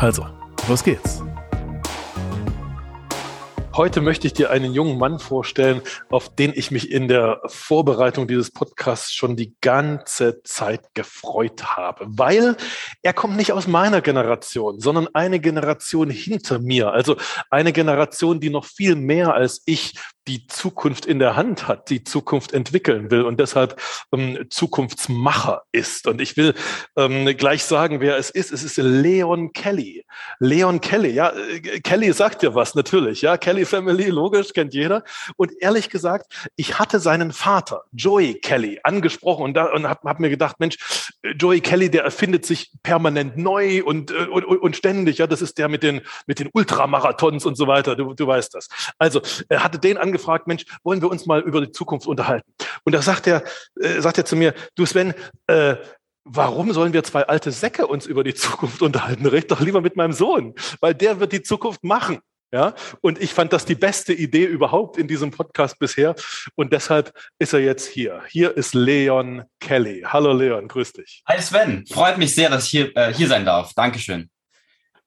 Also, los geht's. Heute möchte ich dir einen jungen Mann vorstellen, auf den ich mich in der Vorbereitung dieses Podcasts schon die ganze Zeit gefreut habe, weil er kommt nicht aus meiner Generation, sondern eine Generation hinter mir, also eine Generation, die noch viel mehr als ich die Zukunft in der Hand hat, die Zukunft entwickeln will und deshalb ähm, Zukunftsmacher ist. Und ich will ähm, gleich sagen, wer es ist. Es ist Leon Kelly. Leon Kelly, ja, äh, Kelly sagt ja was, natürlich, ja, Kelly Family, logisch, kennt jeder. Und ehrlich gesagt, ich hatte seinen Vater, Joey Kelly, angesprochen und, und habe hab mir gedacht, Mensch, Joey Kelly, der erfindet sich permanent neu und, äh, und, und ständig, ja, das ist der mit den, mit den Ultramarathons und so weiter, du, du weißt das. Also, er hatte den angesprochen gefragt, Mensch, wollen wir uns mal über die Zukunft unterhalten? Und da sagt er, äh, sagt er zu mir, du Sven, äh, warum sollen wir zwei alte Säcke uns über die Zukunft unterhalten? Red doch lieber mit meinem Sohn, weil der wird die Zukunft machen. Ja, und ich fand das die beste Idee überhaupt in diesem Podcast bisher. Und deshalb ist er jetzt hier. Hier ist Leon Kelly. Hallo Leon, grüß dich. Hi Sven, freut mich sehr, dass ich hier, äh, hier sein darf. Dankeschön.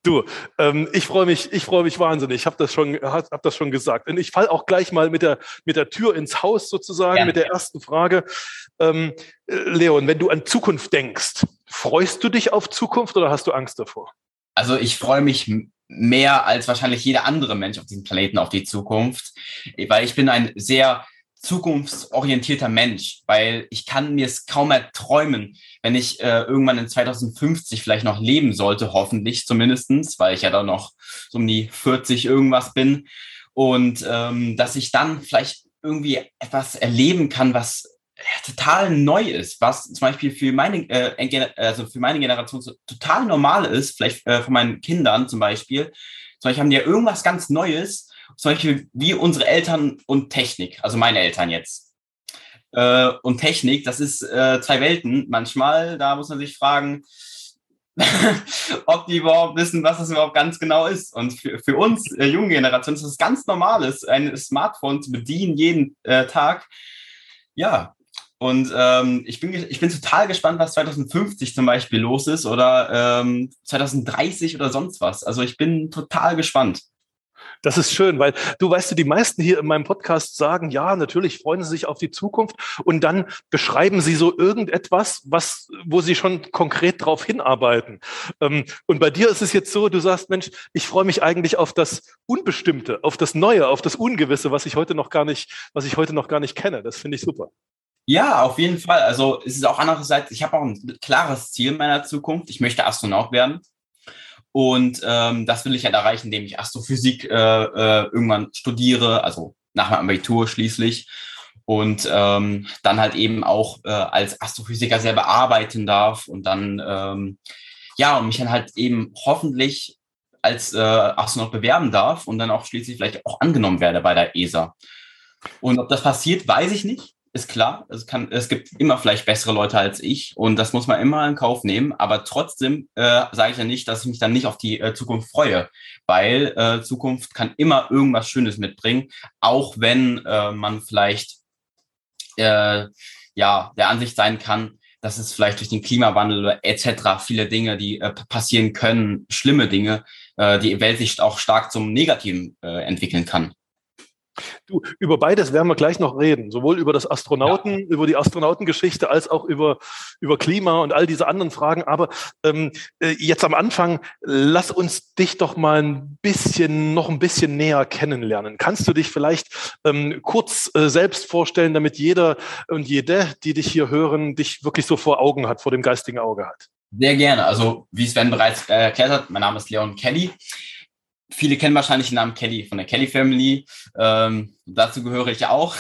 Du, ähm, ich freue mich, ich freue mich wahnsinnig. Ich habe das schon, hab, hab das schon gesagt. Und ich fall auch gleich mal mit der mit der Tür ins Haus sozusagen ja. mit der ersten Frage. Ähm, äh, Leon, wenn du an Zukunft denkst, freust du dich auf Zukunft oder hast du Angst davor? Also ich freue mich mehr als wahrscheinlich jeder andere Mensch auf diesem Planeten auf die Zukunft, weil ich bin ein sehr zukunftsorientierter Mensch, weil ich kann mir es kaum mehr träumen, wenn ich äh, irgendwann in 2050 vielleicht noch leben sollte, hoffentlich zumindestens, weil ich ja dann noch so um die 40 irgendwas bin und ähm, dass ich dann vielleicht irgendwie etwas erleben kann, was total neu ist, was zum Beispiel für meine, äh, also für meine Generation so total normal ist, vielleicht äh, von meinen Kindern zum Beispiel. Zum Beispiel haben die ja irgendwas ganz Neues, zum Beispiel wie unsere Eltern und Technik, also meine Eltern jetzt. Äh, und Technik, das ist äh, zwei Welten. Manchmal, da muss man sich fragen, ob die überhaupt wissen, was das überhaupt ganz genau ist. Und für, für uns, äh, junge Generation, ist das ganz Normales, ein Smartphone zu bedienen jeden äh, Tag. Ja, und ähm, ich, bin, ich bin total gespannt, was 2050 zum Beispiel los ist oder ähm, 2030 oder sonst was. Also ich bin total gespannt. Das ist schön, weil du weißt du, die meisten hier in meinem Podcast sagen, ja, natürlich freuen sie sich auf die Zukunft und dann beschreiben sie so irgendetwas, was, wo sie schon konkret drauf hinarbeiten. Ähm, und bei dir ist es jetzt so, du sagst, Mensch, ich freue mich eigentlich auf das Unbestimmte, auf das Neue, auf das Ungewisse, was ich heute noch gar nicht, was ich heute noch gar nicht kenne. Das finde ich super. Ja, auf jeden Fall. Also es ist auch andererseits, ich habe auch ein klares Ziel in meiner Zukunft. Ich möchte Astronaut werden. Und ähm, das will ich halt erreichen, indem ich Astrophysik äh, äh, irgendwann studiere, also nach meinem Abitur schließlich. Und ähm, dann halt eben auch äh, als Astrophysiker selber arbeiten darf und dann, ähm, ja, und mich dann halt eben hoffentlich als äh, Astronaut bewerben darf und dann auch schließlich vielleicht auch angenommen werde bei der ESA. Und ob das passiert, weiß ich nicht ist klar. Es, kann, es gibt immer vielleicht bessere Leute als ich und das muss man immer in Kauf nehmen. Aber trotzdem äh, sage ich ja nicht, dass ich mich dann nicht auf die äh, Zukunft freue, weil äh, Zukunft kann immer irgendwas Schönes mitbringen, auch wenn äh, man vielleicht äh, ja der Ansicht sein kann, dass es vielleicht durch den Klimawandel etc. viele Dinge, die äh, passieren können, schlimme Dinge, äh, die Welt sich auch stark zum Negativen äh, entwickeln kann. Du, über beides werden wir gleich noch reden. Sowohl über das Astronauten, ja. über die Astronautengeschichte, als auch über, über Klima und all diese anderen Fragen. Aber ähm, äh, jetzt am Anfang, lass uns dich doch mal ein bisschen, noch ein bisschen näher kennenlernen. Kannst du dich vielleicht ähm, kurz äh, selbst vorstellen, damit jeder und jede, die dich hier hören, dich wirklich so vor Augen hat, vor dem geistigen Auge hat? Sehr gerne. Also, wie Sven bereits äh, erklärt hat, mein Name ist Leon Kelly. Viele kennen wahrscheinlich den Namen Kelly von der Kelly Family. Ähm, dazu gehöre ich auch.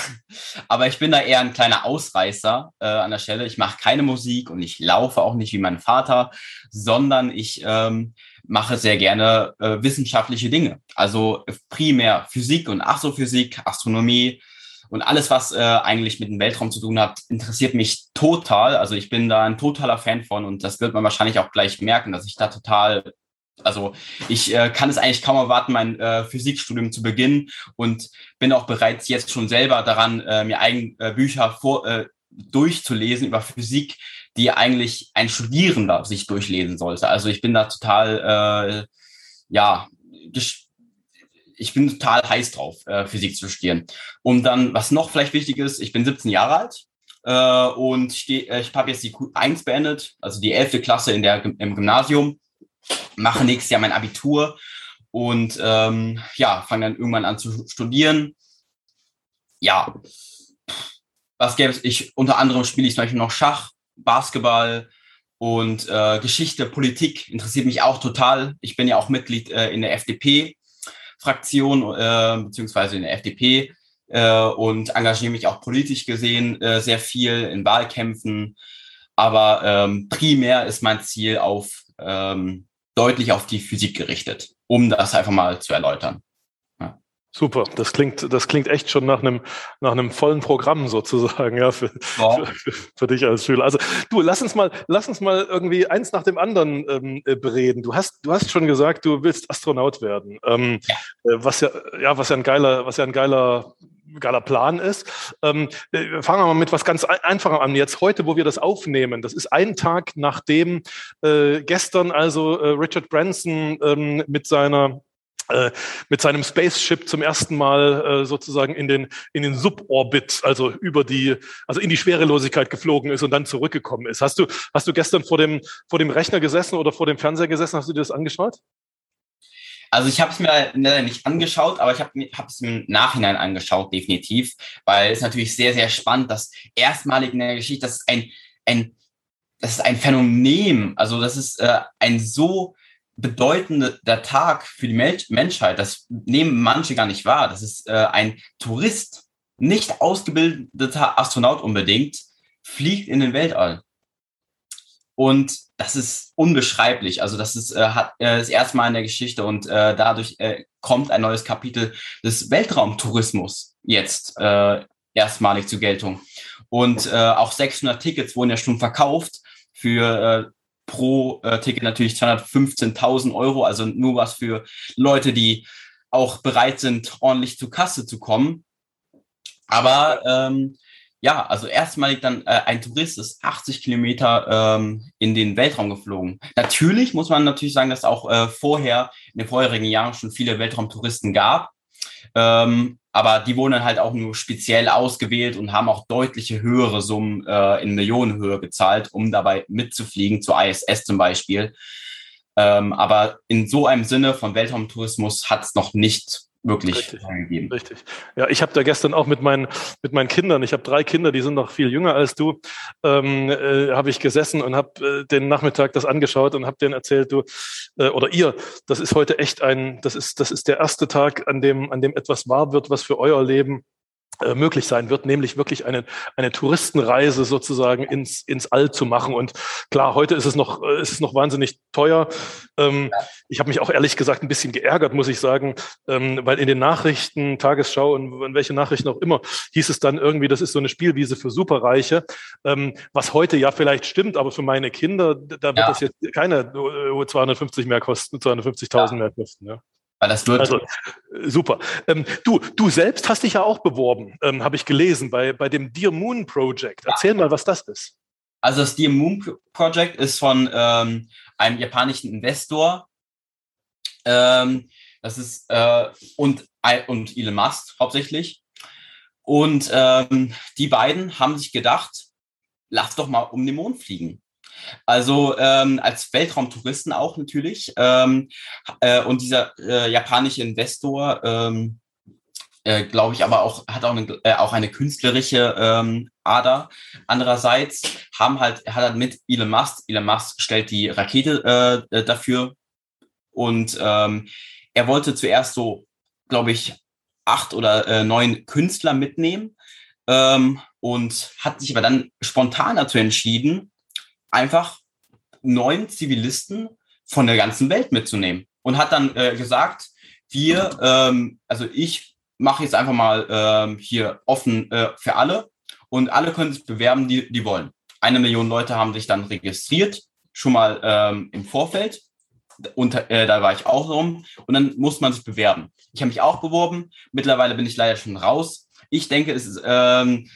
Aber ich bin da eher ein kleiner Ausreißer äh, an der Stelle. Ich mache keine Musik und ich laufe auch nicht wie mein Vater, sondern ich ähm, mache sehr gerne äh, wissenschaftliche Dinge. Also primär Physik und Astrophysik, Astronomie und alles, was äh, eigentlich mit dem Weltraum zu tun hat, interessiert mich total. Also ich bin da ein totaler Fan von und das wird man wahrscheinlich auch gleich merken, dass ich da total also ich äh, kann es eigentlich kaum erwarten, mein äh, Physikstudium zu beginnen und bin auch bereits jetzt schon selber daran, äh, mir eigen äh, Bücher vor, äh, durchzulesen über Physik, die eigentlich ein Studierender sich durchlesen sollte. Also ich bin da total, äh, ja, ich bin total heiß drauf, äh, Physik zu studieren. Und dann, was noch vielleicht wichtig ist, ich bin 17 Jahre alt äh, und äh, ich habe jetzt die Q1 beendet, also die 11. Klasse in der, im Gymnasium, mache nächstes Jahr mein Abitur und ähm, ja, fange dann irgendwann an zu studieren. Ja, was gäbe es? Ich unter anderem spiele ich zum Beispiel noch Schach, Basketball und äh, Geschichte, Politik interessiert mich auch total. Ich bin ja auch Mitglied äh, in der FDP-Fraktion äh, beziehungsweise in der FDP äh, und engagiere mich auch politisch gesehen äh, sehr viel in Wahlkämpfen. Aber ähm, primär ist mein Ziel auf ähm, deutlich auf die Physik gerichtet, um das einfach mal zu erläutern. Super, das klingt, das klingt echt schon nach einem, nach einem vollen Programm sozusagen, ja, für, wow. für, für, dich als Schüler. Also du, lass uns mal, lass uns mal irgendwie eins nach dem anderen ähm, äh, bereden. Du hast, du hast schon gesagt, du willst Astronaut werden, ähm, ja. Äh, was ja, ja, was ja ein geiler, was ja ein geiler geiler Plan ist. Ähm, äh, fangen wir mal mit was ganz Einfachem an. Jetzt heute, wo wir das aufnehmen, das ist ein Tag nachdem äh, gestern also äh, Richard Branson ähm, mit seiner äh, mit seinem Spaceship zum ersten Mal äh, sozusagen in den in den Suborbit, also über die, also in die Schwerelosigkeit geflogen ist und dann zurückgekommen ist. Hast du hast du gestern vor dem vor dem Rechner gesessen oder vor dem Fernseher gesessen? Hast du dir das angeschaut? Also ich habe es mir nicht angeschaut, aber ich habe es im Nachhinein angeschaut, definitiv, weil es natürlich sehr sehr spannend, dass erstmalig in der Geschichte, das ist ein ein das ist ein Phänomen, also das ist äh, ein so bedeutender Tag für die Menschheit. Das nehmen manche gar nicht wahr. Das ist äh, ein Tourist, nicht ausgebildeter Astronaut unbedingt, fliegt in den Weltall. Und das ist unbeschreiblich. Also das ist äh, hat, äh, das erste Mal in der Geschichte und äh, dadurch äh, kommt ein neues Kapitel des Weltraumtourismus jetzt äh, erstmalig zur Geltung. Und äh, auch 600 Tickets wurden ja schon verkauft für äh, pro äh, Ticket natürlich 215.000 Euro, also nur was für Leute, die auch bereit sind, ordentlich zur Kasse zu kommen. Aber ähm, ja, also erstmalig dann äh, ein Tourist ist 80 Kilometer ähm, in den Weltraum geflogen. Natürlich muss man natürlich sagen, dass auch äh, vorher, in den vorherigen Jahren schon viele Weltraumtouristen gab. Ähm, aber die wurden dann halt auch nur speziell ausgewählt und haben auch deutliche höhere Summen äh, in Millionenhöhe gezahlt, um dabei mitzufliegen, zur ISS zum Beispiel. Ähm, aber in so einem Sinne von Weltraumtourismus hat es noch nicht wirklich richtig, gegeben. Richtig. Ja, ich habe da gestern auch mit meinen, mit meinen Kindern, ich habe drei Kinder, die sind noch viel jünger als du, ähm, äh, habe ich gesessen und habe äh, den Nachmittag das angeschaut und habe denen erzählt, du äh, oder ihr, das ist heute echt ein, das ist, das ist der erste Tag, an dem, an dem etwas wahr wird, was für euer Leben möglich sein wird, nämlich wirklich eine, eine Touristenreise sozusagen ins, ins All zu machen. Und klar, heute ist es noch, äh, ist es noch wahnsinnig teuer. Ähm, ich habe mich auch ehrlich gesagt ein bisschen geärgert, muss ich sagen, ähm, weil in den Nachrichten, Tagesschau und, und welche Nachrichten auch immer, hieß es dann irgendwie, das ist so eine Spielwiese für Superreiche, ähm, was heute ja vielleicht stimmt, aber für meine Kinder, da wird ja. das jetzt keine 250 mehr kosten, 250.000 ja. mehr kosten. Ja. Weil das wird. Also, super. Ähm, du, du selbst hast dich ja auch beworben, ähm, habe ich gelesen, bei, bei dem Dear Moon Project. Erzähl ja. mal, was das ist. Also das Dear Moon Project ist von ähm, einem japanischen Investor. Ähm, das ist äh, und, und Elon Musk hauptsächlich. Und ähm, die beiden haben sich gedacht, lass doch mal um den Mond fliegen. Also ähm, als Weltraumtouristen auch natürlich. Ähm, äh, und dieser äh, japanische Investor, ähm, äh, glaube ich, aber auch hat auch eine, äh, auch eine künstlerische ähm, Ader. Andererseits haben halt, hat er mit Elon Musk, Elon Musk stellt die Rakete äh, dafür und ähm, er wollte zuerst so, glaube ich, acht oder äh, neun Künstler mitnehmen ähm, und hat sich aber dann spontan dazu entschieden, einfach neun Zivilisten von der ganzen Welt mitzunehmen. Und hat dann äh, gesagt, wir, ähm, also ich mache jetzt einfach mal ähm, hier offen äh, für alle und alle können sich bewerben, die, die wollen. Eine Million Leute haben sich dann registriert, schon mal ähm, im Vorfeld. Und äh, da war ich auch rum. Und dann muss man sich bewerben. Ich habe mich auch beworben. Mittlerweile bin ich leider schon raus. Ich denke, es ist, ähm,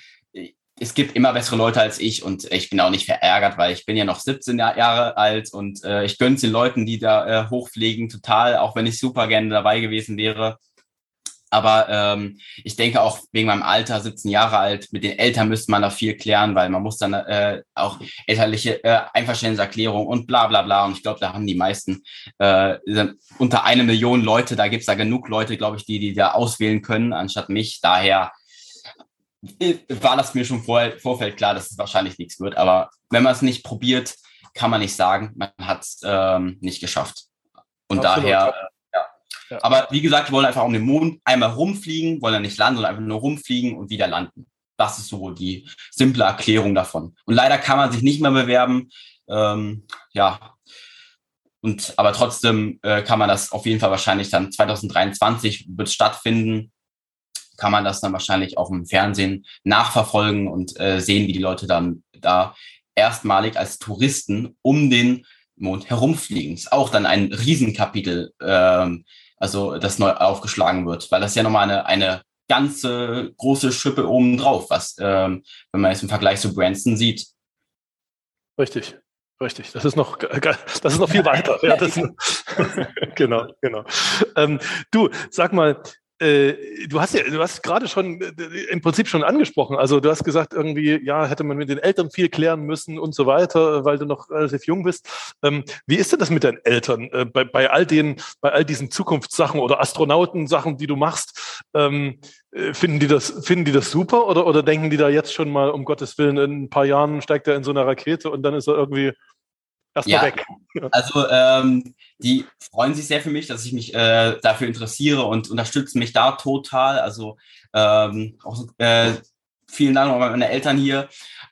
es gibt immer bessere Leute als ich und ich bin auch nicht verärgert, weil ich bin ja noch 17 Jahre alt und äh, ich gönn's den Leuten, die da äh, hochfliegen, total, auch wenn ich super gerne dabei gewesen wäre. Aber ähm, ich denke auch wegen meinem Alter, 17 Jahre alt, mit den Eltern müsste man da viel klären, weil man muss dann äh, auch elterliche äh, Einverständniserklärung und bla bla bla. Und ich glaube, da haben die meisten äh, unter eine Million Leute, da gibt's da genug Leute, glaube ich, die, die da auswählen können, anstatt mich. Daher war das mir schon vor Vorfeld klar, dass es wahrscheinlich nichts wird. Aber wenn man es nicht probiert, kann man nicht sagen, man hat es ähm, nicht geschafft. Und Absolut. daher, ja. ja. Aber wie gesagt, wir wollen einfach um den Mond einmal rumfliegen, wollen ja nicht landen, sondern einfach nur rumfliegen und wieder landen. Das ist so die simple Erklärung davon. Und leider kann man sich nicht mehr bewerben. Ähm, ja. Und aber trotzdem äh, kann man das auf jeden Fall wahrscheinlich dann 2023 wird stattfinden kann man das dann wahrscheinlich auch im Fernsehen nachverfolgen und äh, sehen, wie die Leute dann da erstmalig als Touristen um den Mond herumfliegen. Ist auch dann ein Riesenkapitel, ähm, also das neu aufgeschlagen wird, weil das ja nochmal eine, eine ganze große Schippe oben drauf, was, ähm, wenn man es im Vergleich zu Branson sieht. Richtig. Richtig, das ist noch, das ist noch viel weiter. Ja, das, genau, genau. Ähm, du, sag mal, äh, du hast ja, du hast gerade schon äh, im Prinzip schon angesprochen. Also du hast gesagt, irgendwie, ja, hätte man mit den Eltern viel klären müssen und so weiter, weil du noch relativ jung bist. Ähm, wie ist denn das mit deinen Eltern äh, bei, bei all den, bei all diesen Zukunftssachen oder Astronautensachen, die du machst? Ähm, finden die das, finden die das super oder, oder denken die da jetzt schon mal, um Gottes Willen, in ein paar Jahren steigt er in so eine Rakete und dann ist er irgendwie erstmal ja, weg? Also ähm, die freuen sich sehr für mich, dass ich mich äh, dafür interessiere und unterstützen mich da total. Also ähm, auch, äh, vielen Dank an meine Eltern hier.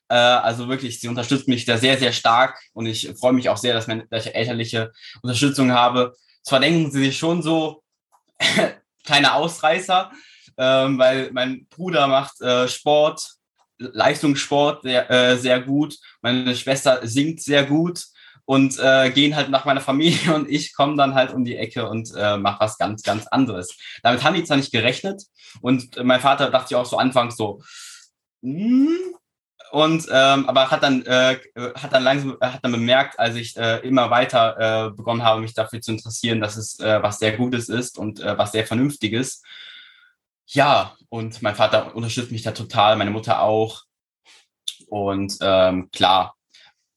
Äh, also wirklich, sie unterstützen mich da sehr, sehr stark und ich freue mich auch sehr, dass, meine, dass ich elterliche Unterstützung habe. Zwar denken sie sich schon so kleine Ausreißer, ähm, weil mein Bruder macht äh, Sport, Leistungssport sehr, äh, sehr gut. Meine Schwester singt sehr gut und äh, gehen halt nach meiner Familie und ich komme dann halt um die Ecke und äh, mache was ganz, ganz anderes. Damit haben die zwar nicht gerechnet und mein Vater dachte sich auch so anfangs so, hm, und ähm, aber hat dann äh, hat dann langsam hat dann bemerkt, als ich äh, immer weiter äh, begonnen habe, mich dafür zu interessieren, dass es äh, was sehr Gutes ist und äh, was sehr Vernünftiges. Ja, und mein Vater unterstützt mich da total, meine Mutter auch. Und ähm, klar,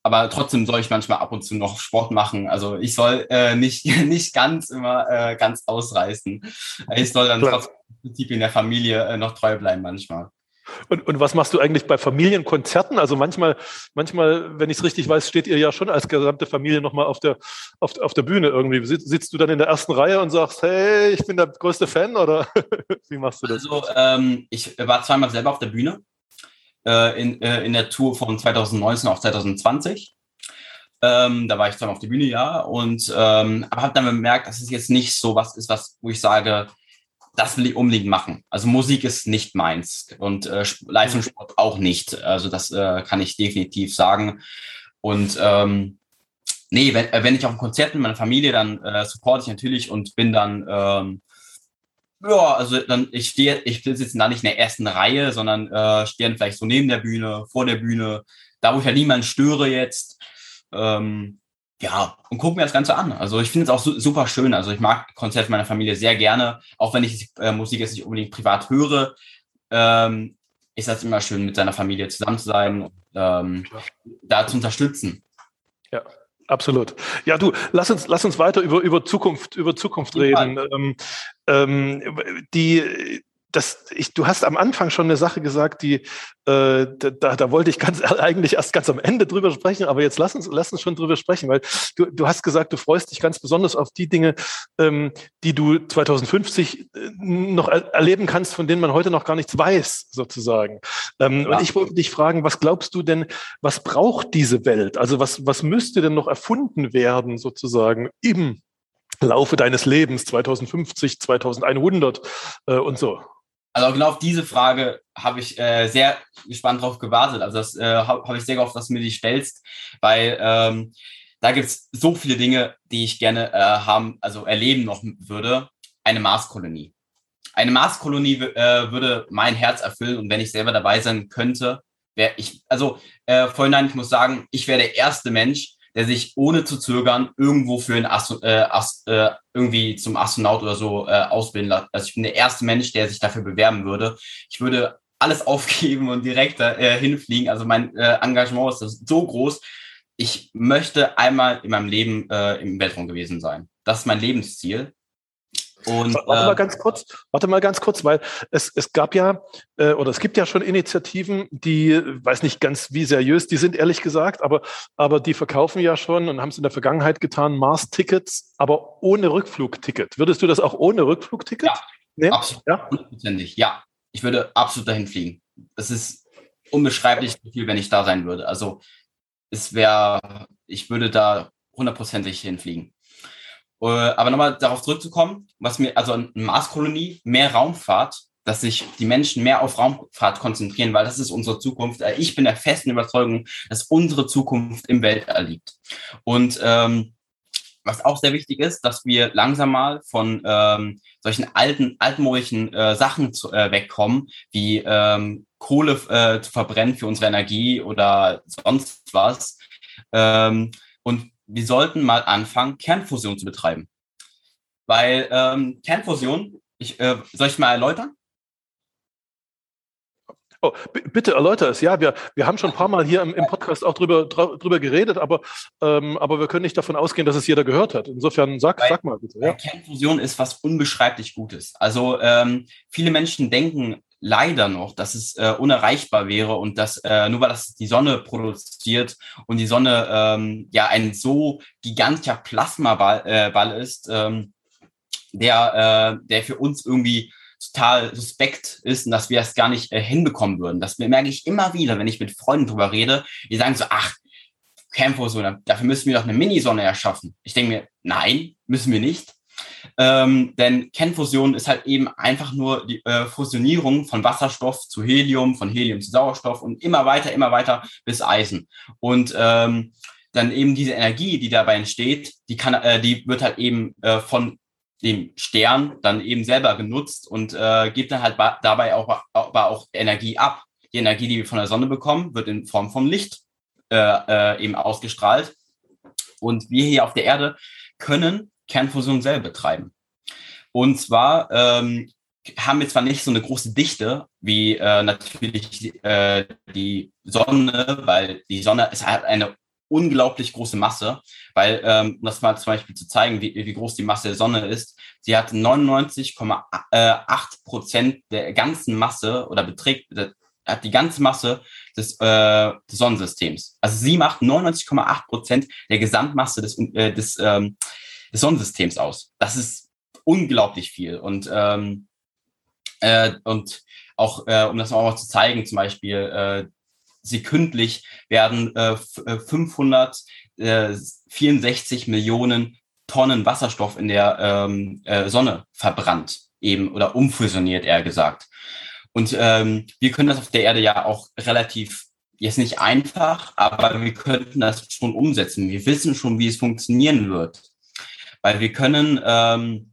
aber trotzdem soll ich manchmal ab und zu noch Sport machen. Also ich soll äh, nicht, nicht ganz immer äh, ganz ausreißen. Ich soll dann trotzdem Prinzip in der Familie äh, noch treu bleiben manchmal. Und, und was machst du eigentlich bei Familienkonzerten? Also manchmal, manchmal, wenn ich es richtig weiß, steht ihr ja schon als gesamte Familie nochmal auf der, auf, auf der Bühne irgendwie. Sitzt du dann in der ersten Reihe und sagst, hey, ich bin der größte Fan oder wie machst du das? Also ähm, ich war zweimal selber auf der Bühne äh, in, äh, in der Tour von 2019 auf 2020. Ähm, da war ich zweimal auf der Bühne, ja, und ähm, aber habe dann bemerkt, dass es jetzt nicht so was ist, was, wo ich sage, das will ich unbedingt machen. Also Musik ist nicht meins und äh, Leistungssport auch nicht. Also das äh, kann ich definitiv sagen. Und ähm, nee, wenn, wenn ich auf einem Konzert mit meiner Familie, dann äh, supporte ich natürlich und bin dann ähm, ja, also dann ich stehe, ich sitze da nicht in der ersten Reihe, sondern äh, stehe dann vielleicht so neben der Bühne, vor der Bühne, da wo ich ja niemanden störe jetzt. Ähm, ja, und gucke mir das Ganze an. Also ich finde es auch su super schön. Also ich mag Konzerte meiner Familie sehr gerne, auch wenn ich äh, Musik jetzt nicht unbedingt privat höre. Ähm, ist das immer schön, mit seiner Familie zusammen zu sein und ähm, da zu unterstützen. Ja, Absolut. Ja, du, lass uns, lass uns weiter über, über Zukunft, über Zukunft reden. Ähm, ähm, die, das, ich, du hast am Anfang schon eine Sache gesagt, die äh, da, da wollte ich ganz eigentlich erst ganz am Ende drüber sprechen, aber jetzt lass uns, lass uns schon drüber sprechen, weil du, du hast gesagt, du freust dich ganz besonders auf die Dinge, ähm, die du 2050 äh, noch er erleben kannst, von denen man heute noch gar nichts weiß, sozusagen. Ähm, ja. Und ich wollte dich fragen, was glaubst du denn, was braucht diese Welt? Also was, was müsste denn noch erfunden werden, sozusagen, im Laufe deines Lebens, 2050, 2100 äh, und so? Also genau auf diese Frage habe ich äh, sehr gespannt drauf gewartet. Also das äh, habe hab ich sehr gehofft, dass du mir die stellst, weil ähm, da gibt es so viele Dinge, die ich gerne äh, haben, also erleben noch würde. Eine Marskolonie. Eine Marskolonie äh, würde mein Herz erfüllen und wenn ich selber dabei sein könnte, wäre ich, also äh, vorhin, ich muss sagen, ich wäre der erste Mensch, der sich ohne zu zögern irgendwo für ein Astro äh, Ast äh, irgendwie zum Astronaut oder so äh, ausbilden lässt. Also ich bin der erste Mensch, der sich dafür bewerben würde. Ich würde alles aufgeben und direkt äh, hinfliegen. Also mein äh, Engagement ist so groß. Ich möchte einmal in meinem Leben äh, im Weltraum gewesen sein. Das ist mein Lebensziel. Und, warte mal äh, ganz kurz, warte mal ganz kurz, weil es, es gab ja äh, oder es gibt ja schon Initiativen, die, weiß nicht ganz wie seriös die sind, ehrlich gesagt, aber, aber die verkaufen ja schon und haben es in der Vergangenheit getan, Mars-Tickets, aber ohne Rückflugticket. Würdest du das auch ohne Rückflugticket? Ja, nee? absolut. Ja? ja. Ich würde absolut dahin fliegen. Es ist unbeschreiblich viel, wenn ich da sein würde. Also es wäre, ich würde da hundertprozentig hinfliegen. Äh, aber nochmal darauf zurückzukommen, was mir, also eine Marskolonie, mehr Raumfahrt, dass sich die Menschen mehr auf Raumfahrt konzentrieren, weil das ist unsere Zukunft. Äh, ich bin der festen Überzeugung, dass unsere Zukunft im Weltall liegt. Und ähm, was auch sehr wichtig ist, dass wir langsam mal von ähm, solchen alten, altmodischen äh, Sachen zu, äh, wegkommen, wie ähm, Kohle äh, zu verbrennen für unsere Energie oder sonst was. Ähm, und wir sollten mal anfangen, Kernfusion zu betreiben. Weil ähm, Kernfusion, ich, äh, soll ich mal erläutern? Oh, bitte erläuter es. Ja, wir, wir haben schon ein paar Mal hier im, im Podcast auch drüber, drüber geredet, aber, ähm, aber wir können nicht davon ausgehen, dass es jeder gehört hat. Insofern sag, sag mal bitte. Ja. Kernfusion ist was unbeschreiblich Gutes. Also ähm, viele Menschen denken leider noch, dass es äh, unerreichbar wäre und dass äh, nur weil das die Sonne produziert und die Sonne ähm, ja ein so gigantischer Plasmaball äh, Ball ist, ähm, der, äh, der für uns irgendwie total suspekt ist und dass wir es gar nicht äh, hinbekommen würden. Das merke ich immer wieder, wenn ich mit Freunden drüber rede. Die sagen so, ach, Campfusion, dafür müssen wir doch eine Minisonne erschaffen. Ich denke mir, nein, müssen wir nicht. Ähm, denn Kernfusion ist halt eben einfach nur die äh, Fusionierung von Wasserstoff zu Helium, von Helium zu Sauerstoff und immer weiter, immer weiter bis Eisen. Und ähm, dann eben diese Energie, die dabei entsteht, die kann, äh, die wird halt eben äh, von dem Stern dann eben selber genutzt und äh, gibt dann halt dabei auch, aber auch Energie ab. Die Energie, die wir von der Sonne bekommen, wird in Form von Licht äh, äh, eben ausgestrahlt. Und wir hier auf der Erde können Kernfusion selber betreiben. Und zwar ähm, haben wir zwar nicht so eine große Dichte wie äh, natürlich äh, die Sonne, weil die Sonne ist halt eine unglaublich große Masse, weil, ähm, um das mal zum Beispiel zu zeigen, wie, wie groß die Masse der Sonne ist, sie hat 99,8 Prozent der ganzen Masse oder beträgt, hat die ganze Masse des, äh, des Sonnensystems. Also sie macht 99,8 Prozent der Gesamtmasse des, äh, des ähm, des Sonnensystems aus. Das ist unglaublich viel. Und, ähm, äh, und auch, äh, um das auch mal zu zeigen, zum Beispiel, äh, sekündlich werden äh, 564 äh, Millionen Tonnen Wasserstoff in der ähm, äh, Sonne verbrannt, eben oder umfusioniert, eher gesagt. Und ähm, wir können das auf der Erde ja auch relativ, jetzt nicht einfach, aber wir könnten das schon umsetzen. Wir wissen schon, wie es funktionieren wird weil wir können ähm,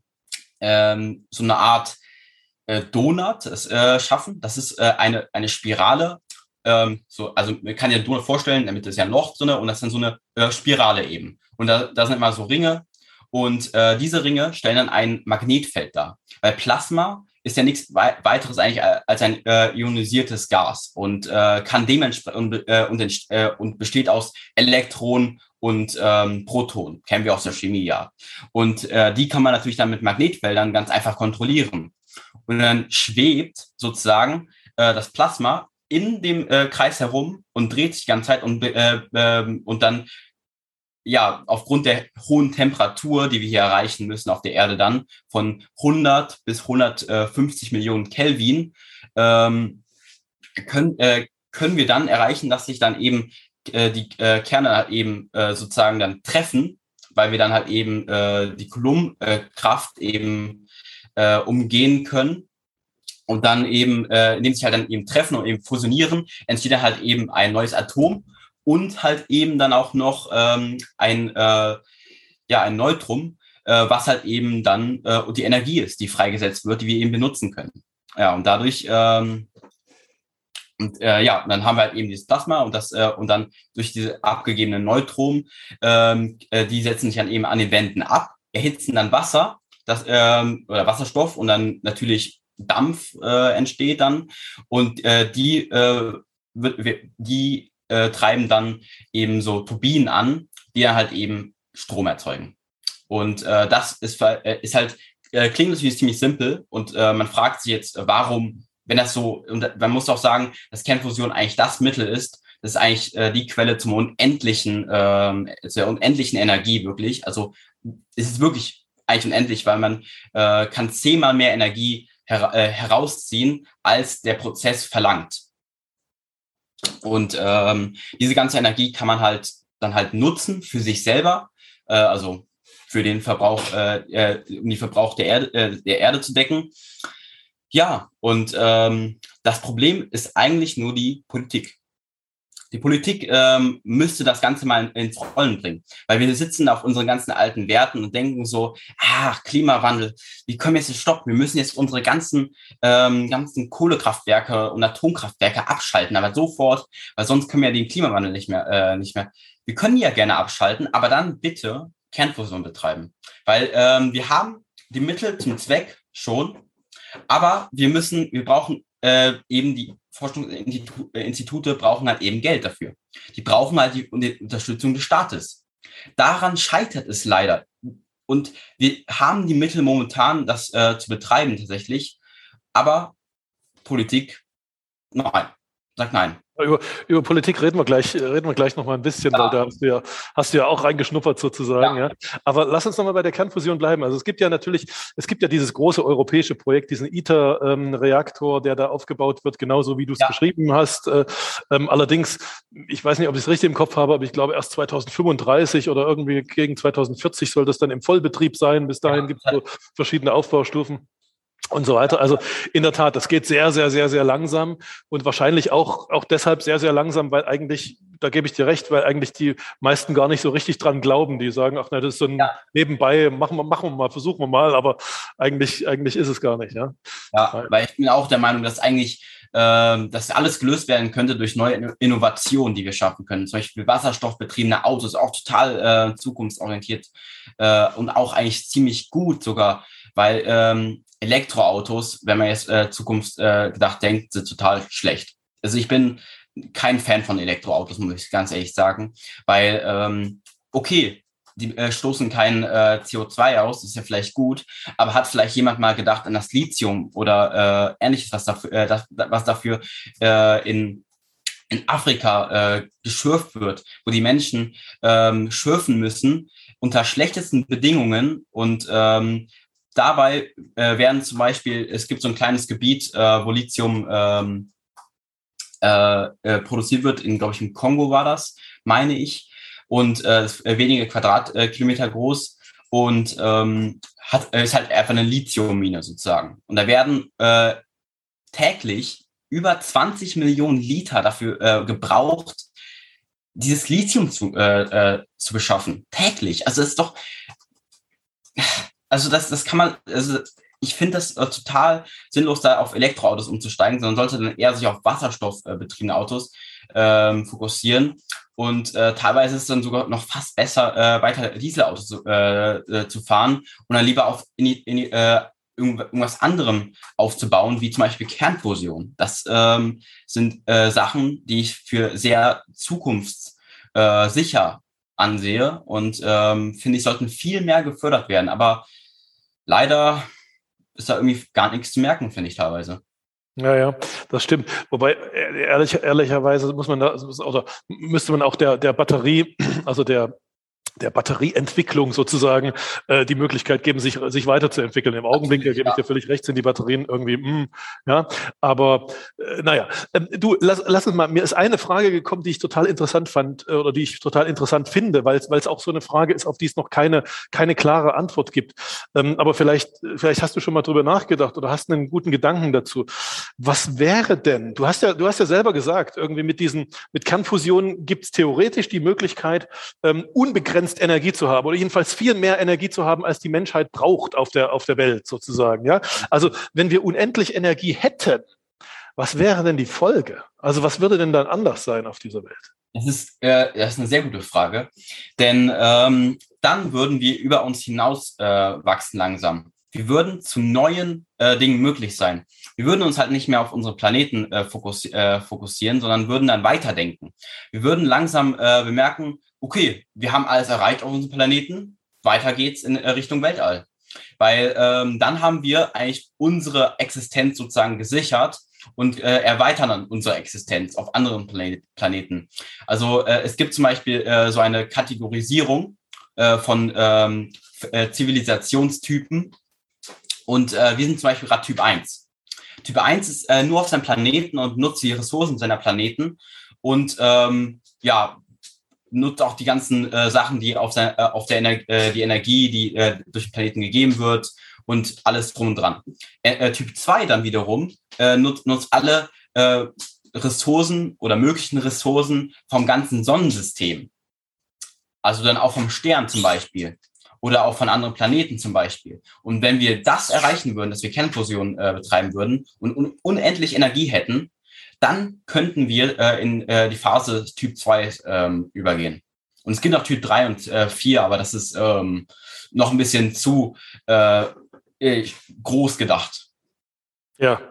ähm, so eine Art äh, Donut äh, schaffen. Das ist äh, eine, eine Spirale. Ähm, so, also man kann ja Donut vorstellen, damit ist ja ein Loch drin und das ist dann so eine äh, Spirale eben. Und da, da sind immer so Ringe und äh, diese Ringe stellen dann ein Magnetfeld dar. Weil Plasma ist ja nichts weiteres eigentlich als ein äh, ionisiertes Gas und äh, kann dementsprechend und, äh, äh, und besteht aus Elektronen und ähm, Protonen, kennen wir aus der Chemie ja. Und äh, die kann man natürlich dann mit Magnetfeldern ganz einfach kontrollieren. und dann schwebt sozusagen äh, das Plasma in dem äh, Kreis herum und dreht sich die ganze Zeit und, äh, äh, und dann ja, aufgrund der hohen Temperatur, die wir hier erreichen müssen auf der Erde dann, von 100 bis 150 Millionen Kelvin, ähm, können, äh, können wir dann erreichen, dass sich dann eben äh, die äh, Kerne halt eben äh, sozusagen dann treffen, weil wir dann halt eben äh, die Coulombkraft eben äh, umgehen können. Und dann eben, indem sich halt dann eben treffen und eben fusionieren, entsteht dann halt eben ein neues Atom und halt eben dann auch noch ähm, ein, äh, ja, ein Neutrum, äh, was halt eben dann äh, die Energie ist, die freigesetzt wird, die wir eben benutzen können. Ja, und dadurch ähm, und äh, ja, dann haben wir halt eben dieses Plasma und das äh, und dann durch diese abgegebenen Neutronen, ähm, äh, die setzen sich dann eben an den Wänden ab, erhitzen dann Wasser, das ähm, oder Wasserstoff und dann natürlich Dampf äh, entsteht dann und äh, die äh, wird, die äh, treiben dann eben so Turbinen an, die dann halt eben Strom erzeugen. Und äh, das ist, äh, ist halt, äh, klingt natürlich ziemlich simpel und äh, man fragt sich jetzt, warum wenn das so, und man muss auch sagen, dass Kernfusion eigentlich das Mittel ist, das ist eigentlich die Quelle zum unendlichen, ähm, zur unendlichen Energie wirklich. Also es ist wirklich eigentlich unendlich, weil man kann zehnmal mehr Energie her herausziehen, als der Prozess verlangt. Und ähm, diese ganze Energie kann man halt dann halt nutzen für sich selber, äh, also für den Verbrauch, äh, äh um die Verbrauch der Erde, äh, der Erde zu decken. Ja, und ähm, das Problem ist eigentlich nur die Politik. Die Politik ähm, müsste das Ganze mal ins Rollen bringen, weil wir sitzen auf unseren ganzen alten Werten und denken so, ach, Klimawandel, wie können wir jetzt stoppen? Wir müssen jetzt unsere ganzen, ähm, ganzen Kohlekraftwerke und Atomkraftwerke abschalten, aber sofort, weil sonst können wir den Klimawandel nicht mehr, äh, nicht mehr. Wir können ja gerne abschalten, aber dann bitte Kernfusion betreiben, weil ähm, wir haben die Mittel zum Zweck schon, aber wir müssen, wir brauchen äh, eben die Forschungsinstitute brauchen halt eben Geld dafür. Die brauchen halt die, die Unterstützung des Staates. Daran scheitert es leider. Und wir haben die Mittel momentan, das äh, zu betreiben tatsächlich. Aber Politik, nein, sagt nein. Über, über Politik reden wir gleich, reden wir gleich noch mal ein bisschen, ja. weil da hast du ja, hast du ja auch reingeschnuppert sozusagen. Ja. ja. Aber lass uns noch mal bei der Kernfusion bleiben. Also es gibt ja natürlich, es gibt ja dieses große europäische Projekt, diesen ITER-Reaktor, ähm, der da aufgebaut wird, genauso wie du es ja. beschrieben hast. Äh, ähm, allerdings, ich weiß nicht, ob ich es richtig im Kopf habe, aber ich glaube erst 2035 oder irgendwie gegen 2040 soll das dann im Vollbetrieb sein. Bis dahin gibt es so verschiedene Aufbaustufen und so weiter. Also in der Tat, das geht sehr, sehr, sehr, sehr langsam und wahrscheinlich auch, auch deshalb sehr, sehr langsam, weil eigentlich, da gebe ich dir recht, weil eigentlich die meisten gar nicht so richtig dran glauben. Die sagen, ach, na, das ist so ein ja. nebenbei, machen wir, machen wir mal, versuchen wir mal, aber eigentlich, eigentlich ist es gar nicht. Ja, ja weil ich bin auch der Meinung, dass eigentlich äh, dass alles gelöst werden könnte durch neue Innovationen, die wir schaffen können. Zum Beispiel wasserstoffbetriebene Autos, auch total äh, zukunftsorientiert äh, und auch eigentlich ziemlich gut sogar, weil ähm, Elektroautos, wenn man jetzt äh, Zukunft äh, gedacht denkt, sind total schlecht. Also ich bin kein Fan von Elektroautos, muss ich ganz ehrlich sagen, weil ähm, okay, die äh, stoßen kein äh, CO2 aus, das ist ja vielleicht gut, aber hat vielleicht jemand mal gedacht an das Lithium oder äh, ähnliches, was dafür, äh, das, was dafür äh, in in Afrika äh, geschürft wird, wo die Menschen ähm, schürfen müssen unter schlechtesten Bedingungen und ähm, dabei äh, werden zum Beispiel, es gibt so ein kleines Gebiet, äh, wo Lithium ähm, äh, äh, produziert wird, in, glaube ich, im Kongo war das, meine ich, und äh, äh wenige Quadratkilometer groß und ähm, hat, ist halt einfach eine Lithiummine sozusagen. Und da werden täglich über 20 Millionen Liter dafür gebraucht, dieses Lithium zu, zu beschaffen. Täglich. Also das ist doch, also das, das kann man, also ich finde das äh, total sinnlos, da auf Elektroautos umzusteigen, sondern sollte dann eher sich auf wasserstoffbetriebene äh, Autos ähm, fokussieren. Und äh, teilweise ist es dann sogar noch fast besser, äh, weiter Dieselautos zu, äh, äh, zu fahren und dann lieber auf in, in, äh, irgendwas anderem aufzubauen, wie zum Beispiel Kernfusion. Das ähm, sind äh, Sachen, die ich für sehr zukunftssicher ansehe und ähm, finde ich, sollten viel mehr gefördert werden. Aber leider ist da irgendwie gar nichts zu merken, finde ich teilweise. Ja, ja, das stimmt. Wobei ehrlich, ehrlicherweise muss man da, oder müsste man auch der, der Batterie, also der der Batterieentwicklung sozusagen äh, die Möglichkeit geben, sich, sich weiterzuentwickeln. Im Augenblick, da gebe ich dir völlig recht, sind die Batterien irgendwie, mh, mm, ja, aber äh, naja, ähm, du, lass, lass uns mal, mir ist eine Frage gekommen, die ich total interessant fand äh, oder die ich total interessant finde, weil es auch so eine Frage ist, auf die es noch keine, keine klare Antwort gibt. Ähm, aber vielleicht, vielleicht hast du schon mal drüber nachgedacht oder hast einen guten Gedanken dazu. Was wäre denn, du hast ja, du hast ja selber gesagt, irgendwie mit diesen, mit Kernfusion gibt es theoretisch die Möglichkeit, ähm, unbegrenzt begrenzt Energie zu haben oder jedenfalls viel mehr Energie zu haben, als die Menschheit braucht auf der, auf der Welt sozusagen. Ja? Also wenn wir unendlich Energie hätten, was wäre denn die Folge? Also was würde denn dann anders sein auf dieser Welt? Das ist, äh, das ist eine sehr gute Frage, denn ähm, dann würden wir über uns hinaus äh, wachsen langsam. Wir würden zu neuen äh, Dingen möglich sein. Wir würden uns halt nicht mehr auf unsere Planeten äh, fokussi äh, fokussieren, sondern würden dann weiterdenken. Wir würden langsam äh, bemerken, okay, wir haben alles erreicht auf unserem Planeten, weiter geht's in äh, Richtung Weltall. Weil ähm, dann haben wir eigentlich unsere Existenz sozusagen gesichert und äh, erweitern dann unsere Existenz auf anderen Planet Planeten. Also äh, es gibt zum Beispiel äh, so eine Kategorisierung äh, von ähm, äh, Zivilisationstypen und äh, wir sind zum Beispiel gerade Typ 1. Typ 1 ist äh, nur auf seinem Planeten und nutzt die Ressourcen seiner Planeten und ähm, ja, nutzt auch die ganzen äh, Sachen, die auf, sein, äh, auf der Ener äh, die Energie, die äh, durch den Planeten gegeben wird und alles drum und dran. Äh, typ 2 dann wiederum äh, nutzt, nutzt alle äh, Ressourcen oder möglichen Ressourcen vom ganzen Sonnensystem. Also dann auch vom Stern zum Beispiel oder auch von anderen Planeten zum Beispiel. Und wenn wir das erreichen würden, dass wir Kernfusion äh, betreiben würden und un unendlich Energie hätten, dann könnten wir äh, in äh, die Phase Typ 2 ähm, übergehen. Und es gibt auch Typ 3 und äh, 4, aber das ist ähm, noch ein bisschen zu äh, groß gedacht. Ja,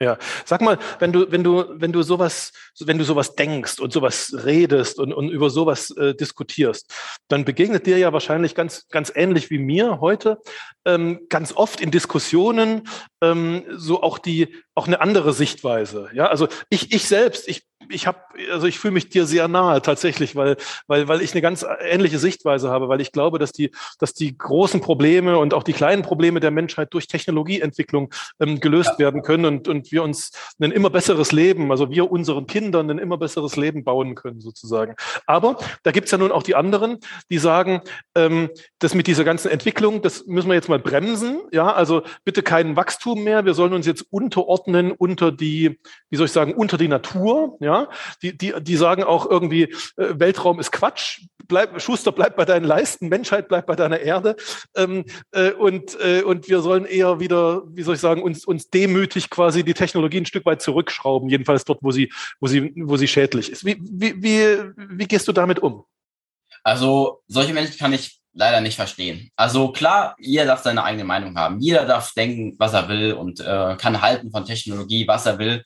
ja, sag mal, wenn du, wenn du, wenn du sowas, wenn du sowas denkst und sowas redest und, und über sowas äh, diskutierst, dann begegnet dir ja wahrscheinlich ganz, ganz ähnlich wie mir heute ähm, ganz oft in Diskussionen ähm, so auch die, auch eine andere Sichtweise. Ja, also ich, ich selbst, ich ich habe, also ich fühle mich dir sehr nahe tatsächlich, weil, weil, weil ich eine ganz ähnliche Sichtweise habe, weil ich glaube, dass die, dass die großen Probleme und auch die kleinen Probleme der Menschheit durch Technologieentwicklung ähm, gelöst ja. werden können und, und wir uns ein immer besseres Leben, also wir unseren Kindern ein immer besseres Leben bauen können, sozusagen. Aber da gibt's ja nun auch die anderen, die sagen, ähm, das mit dieser ganzen Entwicklung, das müssen wir jetzt mal bremsen. Ja, also bitte kein Wachstum mehr. Wir sollen uns jetzt unterordnen unter die, wie soll ich sagen, unter die Natur. Ja, die, die, die sagen auch irgendwie, äh, Weltraum ist Quatsch, bleib, Schuster bleibt bei deinen Leisten, Menschheit bleibt bei deiner Erde. Ähm, äh, und, äh, und wir sollen eher wieder, wie soll ich sagen, uns, uns demütig quasi die Technologie ein Stück weit zurückschrauben, jedenfalls dort, wo sie, wo sie, wo sie schädlich ist. Wie, wie, wie, wie gehst du damit um? Also solche Menschen kann ich leider nicht verstehen. Also klar, jeder darf seine eigene Meinung haben. Jeder darf denken, was er will und äh, kann halten von Technologie, was er will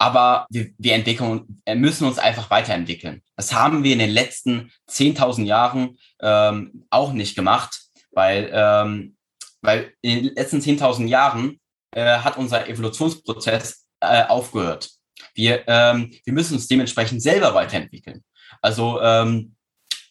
aber wir, wir entwickeln, äh, müssen uns einfach weiterentwickeln. Das haben wir in den letzten 10.000 Jahren ähm, auch nicht gemacht, weil, ähm, weil in den letzten 10.000 Jahren äh, hat unser Evolutionsprozess äh, aufgehört. Wir, ähm, wir müssen uns dementsprechend selber weiterentwickeln. Also ähm,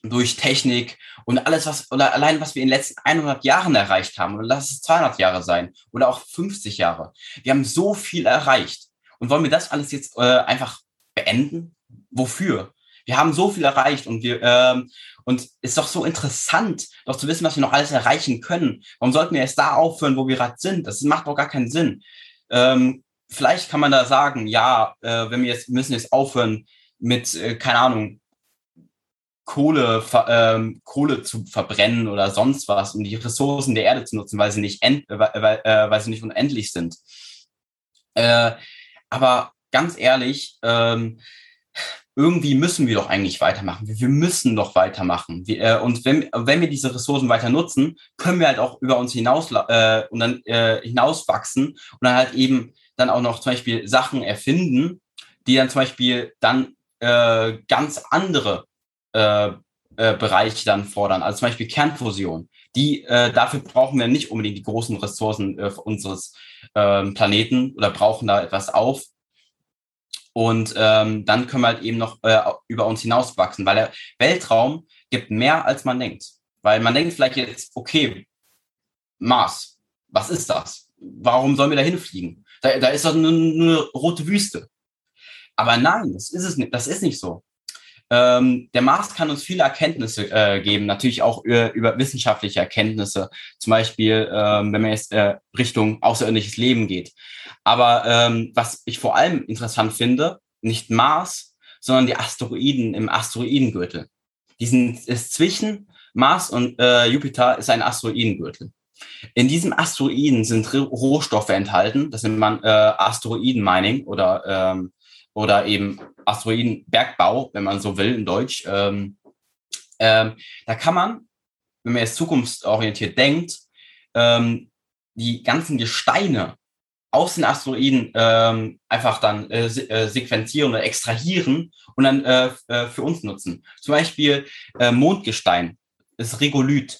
durch Technik und alles, was, oder allein was wir in den letzten 100 Jahren erreicht haben, oder lass es 200 Jahre sein, oder auch 50 Jahre. Wir haben so viel erreicht. Und wollen wir das alles jetzt äh, einfach beenden? Wofür? Wir haben so viel erreicht und wir ähm, und ist doch so interessant, doch zu wissen, was wir noch alles erreichen können. Warum sollten wir erst da aufhören, wo wir gerade sind? Das macht doch gar keinen Sinn. Ähm, vielleicht kann man da sagen, ja, äh, wenn wir jetzt müssen jetzt aufhören mit, äh, keine Ahnung, Kohle, ähm, Kohle zu verbrennen oder sonst was, um die Ressourcen der Erde zu nutzen, weil sie nicht, end, äh, weil, äh, weil sie nicht unendlich sind. Äh, aber ganz ehrlich, ähm, irgendwie müssen wir doch eigentlich weitermachen. Wir, müssen doch weitermachen. Wir, äh, und wenn, wenn wir diese Ressourcen weiter nutzen, können wir halt auch über uns hinaus äh, und dann äh, hinauswachsen und dann halt eben dann auch noch zum Beispiel Sachen erfinden, die dann zum Beispiel dann äh, ganz andere äh, äh, Bereiche dann fordern. Also zum Beispiel Kernfusion. Die, äh, dafür brauchen wir nicht unbedingt die großen Ressourcen äh, unseres ähm, Planeten oder brauchen da etwas auf. Und ähm, dann können wir halt eben noch äh, über uns hinauswachsen, weil der Weltraum gibt mehr, als man denkt. Weil man denkt vielleicht jetzt, okay, Mars, was ist das? Warum sollen wir da hinfliegen? Da, da ist doch nur eine rote Wüste. Aber nein, das ist es nicht. Das ist nicht so. Ähm, der Mars kann uns viele Erkenntnisse äh, geben, natürlich auch über, über, wissenschaftliche Erkenntnisse, zum Beispiel, ähm, wenn man jetzt äh, Richtung außerirdisches Leben geht. Aber ähm, was ich vor allem interessant finde, nicht Mars, sondern die Asteroiden im Asteroidengürtel. Diesen ist zwischen Mars und äh, Jupiter ist ein Asteroidengürtel. In diesem Asteroiden sind Rohstoffe enthalten. Das nennt man äh, Asteroiden-Mining oder, ähm, oder eben Asteroidenbergbau, wenn man so will, in Deutsch. Ähm, ähm, da kann man, wenn man jetzt zukunftsorientiert denkt, ähm, die ganzen Gesteine aus den Asteroiden ähm, einfach dann äh, äh, sequenzieren oder extrahieren und dann äh, äh, für uns nutzen. Zum Beispiel äh, Mondgestein ist Regolith.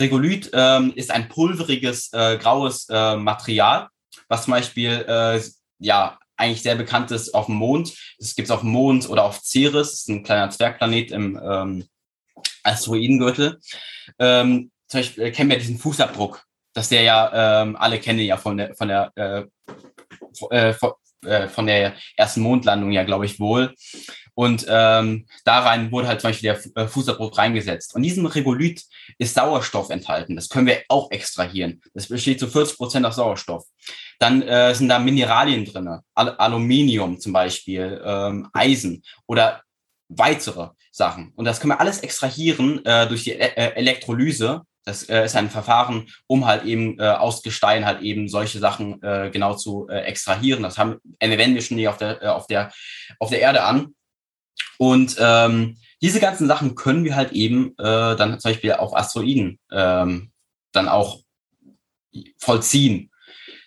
Regolith ähm, ist ein pulveriges äh, graues Material, was zum Beispiel ja eigentlich sehr bekannt ist auf dem Mond. Das gibt es auf dem Mond oder auf Ceres, ein kleiner Zwergplanet im ähm, Asteroidengürtel. Ähm, zum Beispiel kennen wir diesen Fußabdruck, dass der ja ähm, alle kennen ja von der von der äh, äh, von, äh, von der ersten Mondlandung ja, glaube ich, wohl. Und ähm, da rein wurde halt zum Beispiel der äh, Fußabdruck reingesetzt. Und in diesem Regolith ist Sauerstoff enthalten. Das können wir auch extrahieren. Das besteht zu 40 Prozent aus Sauerstoff. Dann äh, sind da Mineralien drin, Al Aluminium zum Beispiel, ähm, Eisen oder weitere Sachen. Und das können wir alles extrahieren äh, durch die e äh, Elektrolyse. Das äh, ist ein Verfahren, um halt eben äh, aus Gestein halt eben solche Sachen äh, genau zu äh, extrahieren. Das haben, äh, wenden wir schon nie auf der, äh, auf der, auf der Erde an. Und ähm, diese ganzen Sachen können wir halt eben äh, dann zum Beispiel auf Asteroiden ähm, dann auch vollziehen,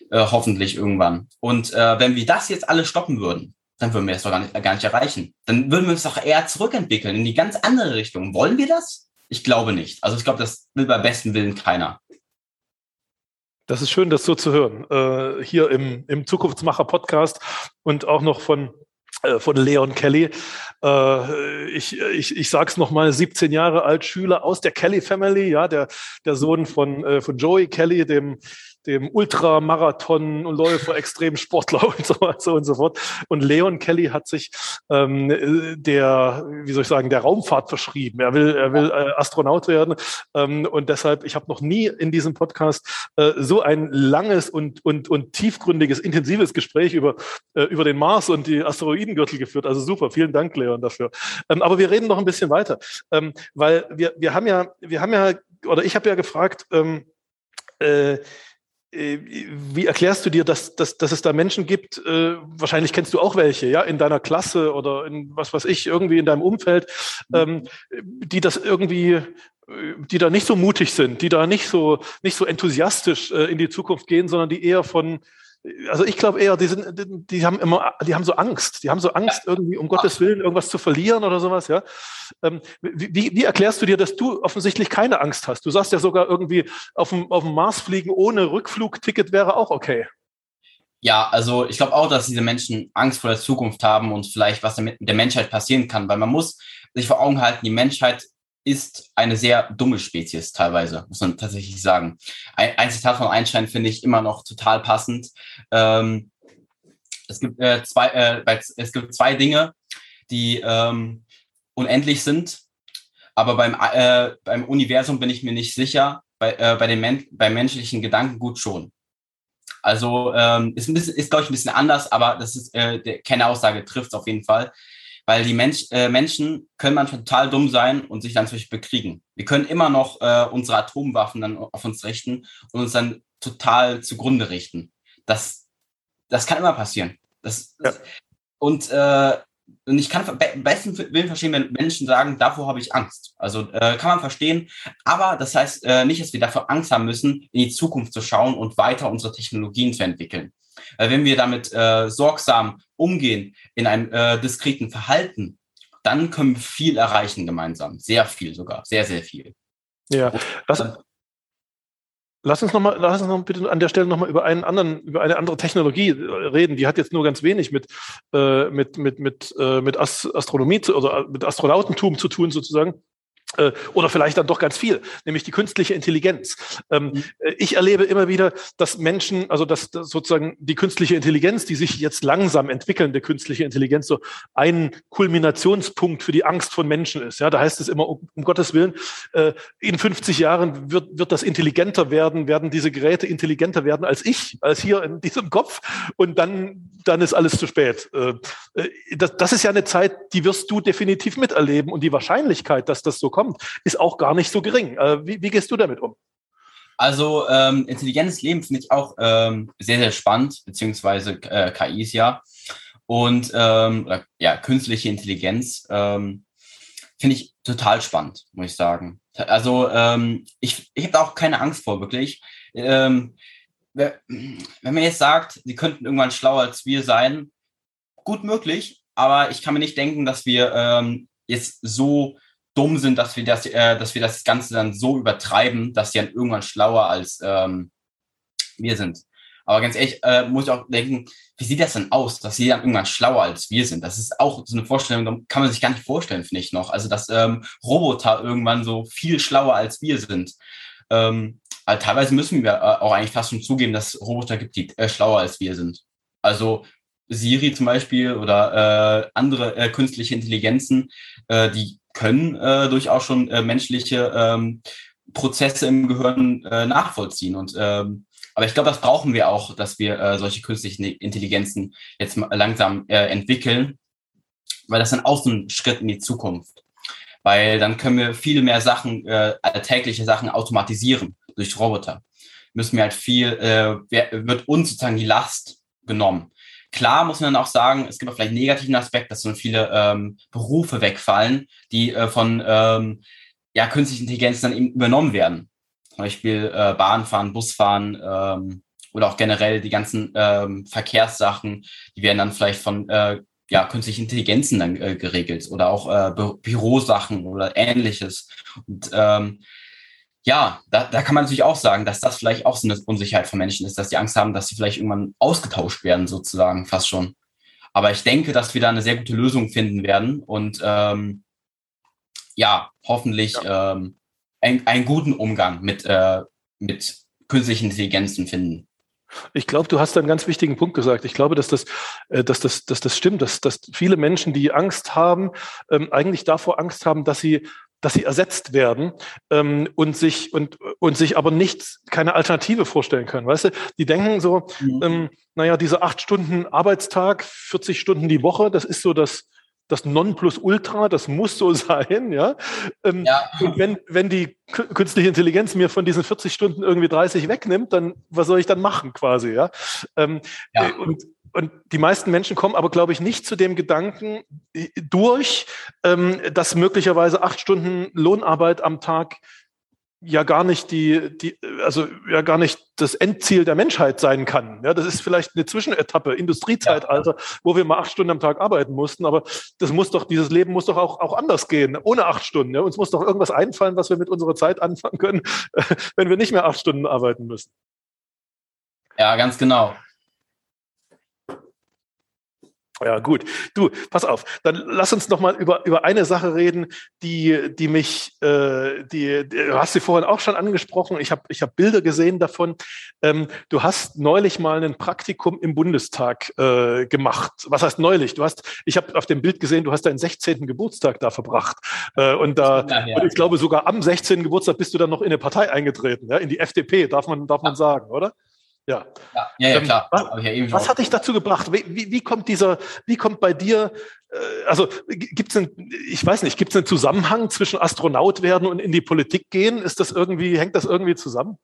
äh, hoffentlich irgendwann. Und äh, wenn wir das jetzt alles stoppen würden, dann würden wir es doch gar nicht, gar nicht erreichen. Dann würden wir uns doch eher zurückentwickeln in die ganz andere Richtung. Wollen wir das? Ich glaube nicht. Also ich glaube, das will bei bestem Willen keiner. Das ist schön, das so zu hören. Äh, hier im, im Zukunftsmacher-Podcast und auch noch von von Leon Kelly. Äh, ich, ich, ich sage es nochmal, 17 Jahre alt, Schüler aus der Kelly Family, ja, der, der Sohn von, äh, von Joey Kelly, dem, dem Ultramarathon-Läufer, Extremsportler und so weiter und so fort. Und Leon Kelly hat sich ähm, der, wie soll ich sagen, der Raumfahrt verschrieben. Er will, er will äh, Astronaut werden. Ähm, und deshalb, ich habe noch nie in diesem Podcast äh, so ein langes und, und, und tiefgründiges, intensives Gespräch über, äh, über den Mars und die Asteroidengürtel geführt. Also super, vielen Dank, Leon, dafür. Ähm, aber wir reden noch ein bisschen weiter, ähm, weil wir, wir haben ja, wir haben ja, oder ich habe ja gefragt, ähm, äh, wie erklärst du dir, dass, dass, dass es da Menschen gibt, äh, wahrscheinlich kennst du auch welche, ja, in deiner Klasse oder in was weiß ich, irgendwie in deinem Umfeld, mhm. ähm, die das irgendwie, äh, die da nicht so mutig sind, die da nicht so, nicht so enthusiastisch äh, in die Zukunft gehen, sondern die eher von, also ich glaube eher, die sind, die haben immer, die haben so Angst, die haben so Angst irgendwie, um Gottes Willen irgendwas zu verlieren oder sowas, ja. Ähm, wie, wie erklärst du dir, dass du offensichtlich keine Angst hast? Du sagst ja sogar irgendwie, auf dem, auf dem Mars fliegen ohne Rückflugticket wäre auch okay. Ja, also ich glaube auch, dass diese Menschen Angst vor der Zukunft haben und vielleicht was mit der Menschheit passieren kann, weil man muss sich vor Augen halten, die Menschheit ist eine sehr dumme Spezies teilweise, muss man tatsächlich sagen. Ein, ein Zitat von Einstein finde ich immer noch total passend. Ähm, es, gibt, äh, zwei, äh, es gibt zwei Dinge, die ähm, unendlich sind, aber beim, äh, beim Universum bin ich mir nicht sicher, bei, äh, bei den Men beim menschlichen Gedankengut schon. Also ähm, ist, ist glaube ich, ein bisschen anders, aber das ist, äh, der Kernaussage trifft es auf jeden Fall. Weil die Mensch, äh, Menschen können manchmal total dumm sein und sich dann zum Beispiel bekriegen. Wir können immer noch äh, unsere Atomwaffen dann auf uns richten und uns dann total zugrunde richten. Das, das kann immer passieren. Das, ja. Und, äh, und ich kann be besten Willen verstehen, wenn Menschen sagen, davor habe ich Angst. Also äh, kann man verstehen. Aber das heißt äh, nicht, dass wir davor Angst haben müssen, in die Zukunft zu schauen und weiter unsere Technologien zu entwickeln. Äh, wenn wir damit äh, sorgsam umgehen in einem äh, diskreten Verhalten, dann können wir viel erreichen gemeinsam. Sehr viel sogar. Sehr, sehr viel. Ja, was, Lass uns noch mal, lass uns noch bitte an der Stelle noch mal über einen anderen, über eine andere Technologie reden. Die hat jetzt nur ganz wenig mit äh, mit mit mit äh, mit Astronomie zu, oder mit Astronautentum zu tun sozusagen. Äh, oder vielleicht dann doch ganz viel, nämlich die künstliche Intelligenz. Ähm, mhm. Äh, ich erlebe immer wieder, dass Menschen, also dass, dass, sozusagen die künstliche Intelligenz, die sich jetzt langsam entwickelnde künstliche Intelligenz, so ein Kulminationspunkt für die Angst von Menschen ist. Ja, da heißt es immer, um, um Gottes Willen, äh, in 50 Jahren wird, wird das intelligenter werden, werden diese Geräte intelligenter werden als ich, als hier in diesem Kopf. Und dann, dann ist alles zu spät. Das, das ist ja eine Zeit, die wirst du definitiv miterleben. Und die Wahrscheinlichkeit, dass das so kommt, kommt, ist auch gar nicht so gering. Äh, wie, wie gehst du damit um? Also ähm, intelligentes Leben finde ich auch ähm, sehr, sehr spannend, beziehungsweise äh, KIs ja. Und ähm, ja, künstliche Intelligenz ähm, finde ich total spannend, muss ich sagen. Also ähm, ich, ich habe auch keine Angst vor, wirklich. Ähm, wenn man jetzt sagt, sie könnten irgendwann schlauer als wir sein, gut möglich, aber ich kann mir nicht denken, dass wir ähm, jetzt so dumm sind, dass wir das, äh, dass wir das Ganze dann so übertreiben, dass sie dann irgendwann schlauer als ähm, wir sind. Aber ganz ehrlich, äh, muss ich auch denken, wie sieht das denn aus, dass sie dann irgendwann schlauer als wir sind? Das ist auch so eine Vorstellung, kann man sich gar nicht vorstellen, finde ich noch. Also, dass ähm, Roboter irgendwann so viel schlauer als wir sind. Ähm, also teilweise müssen wir äh, auch eigentlich fast schon zugeben, dass es Roboter gibt, die äh, schlauer als wir sind. Also Siri zum Beispiel oder äh, andere äh, künstliche Intelligenzen, äh, die können äh, durchaus schon äh, menschliche ähm, Prozesse im Gehirn äh, nachvollziehen. Und ähm, aber ich glaube, das brauchen wir auch, dass wir äh, solche künstlichen Intelligenzen jetzt langsam äh, entwickeln, weil das dann auch so ein Schritt in die Zukunft. Weil dann können wir viele mehr Sachen, äh, alltägliche Sachen automatisieren durch Roboter. Müssen wir halt viel, äh, wird uns sozusagen die Last genommen. Klar muss man dann auch sagen, es gibt auch vielleicht einen negativen Aspekt, dass so viele ähm, Berufe wegfallen, die äh, von ähm, ja, künstlichen Intelligenz dann eben übernommen werden. Zum Beispiel äh, Bahnfahren, Busfahren ähm, oder auch generell die ganzen ähm, Verkehrssachen, die werden dann vielleicht von äh, ja, künstlichen Intelligenzen dann äh, geregelt oder auch äh, Bü Bürosachen oder ähnliches. Und ähm, ja, da, da kann man natürlich auch sagen, dass das vielleicht auch so eine Unsicherheit von Menschen ist, dass die Angst haben, dass sie vielleicht irgendwann ausgetauscht werden, sozusagen, fast schon. Aber ich denke, dass wir da eine sehr gute Lösung finden werden und ähm, ja, hoffentlich ja. Ähm, ein, einen guten Umgang mit, äh, mit künstlichen Intelligenzen finden. Ich glaube, du hast einen ganz wichtigen Punkt gesagt. Ich glaube, dass das, äh, dass das, dass das stimmt, dass, dass viele Menschen, die Angst haben, ähm, eigentlich davor Angst haben, dass sie dass sie ersetzt werden ähm, und sich und und sich aber nicht keine Alternative vorstellen können. Weißt du, die denken so, mhm. ähm, naja, diese acht Stunden Arbeitstag, 40 Stunden die Woche, das ist so das das Nonplusultra, das muss so sein, ja. Ähm, ja. Und wenn, wenn die künstliche Intelligenz mir von diesen 40 Stunden irgendwie 30 wegnimmt, dann was soll ich dann machen quasi, ja? Ähm, ja. Äh, und und die meisten Menschen kommen aber, glaube ich, nicht zu dem Gedanken äh, durch, ähm, dass möglicherweise acht Stunden Lohnarbeit am Tag ja gar nicht die, die, also ja gar nicht das Endziel der Menschheit sein kann. Ja, das ist vielleicht eine Zwischenetappe, Industriezeitalter, wo wir mal acht Stunden am Tag arbeiten mussten. Aber das muss doch, dieses Leben muss doch auch, auch anders gehen, ohne acht Stunden. Ja, uns muss doch irgendwas einfallen, was wir mit unserer Zeit anfangen können, wenn wir nicht mehr acht Stunden arbeiten müssen. Ja, ganz genau. Ja, gut. Du, pass auf. Dann lass uns noch mal über, über eine Sache reden, die, die mich, äh, die, die, du hast sie vorhin auch schon angesprochen. Ich habe ich hab Bilder gesehen davon. Ähm, du hast neulich mal ein Praktikum im Bundestag äh, gemacht. Was heißt neulich? Du hast, ich habe auf dem Bild gesehen, du hast deinen 16. Geburtstag da verbracht. Äh, und da, und ich glaube, sogar am 16. Geburtstag bist du dann noch in eine Partei eingetreten, ja, in die FDP, darf man, darf man sagen, oder? Ja. Ja, ja, ja ähm, klar. Was, ja was hat dich dazu gebracht? Wie, wie, wie, kommt dieser, wie kommt bei dir, äh, also gibt es ich weiß nicht, gibt es einen Zusammenhang zwischen Astronaut werden und in die Politik gehen? Ist das irgendwie, hängt das irgendwie zusammen?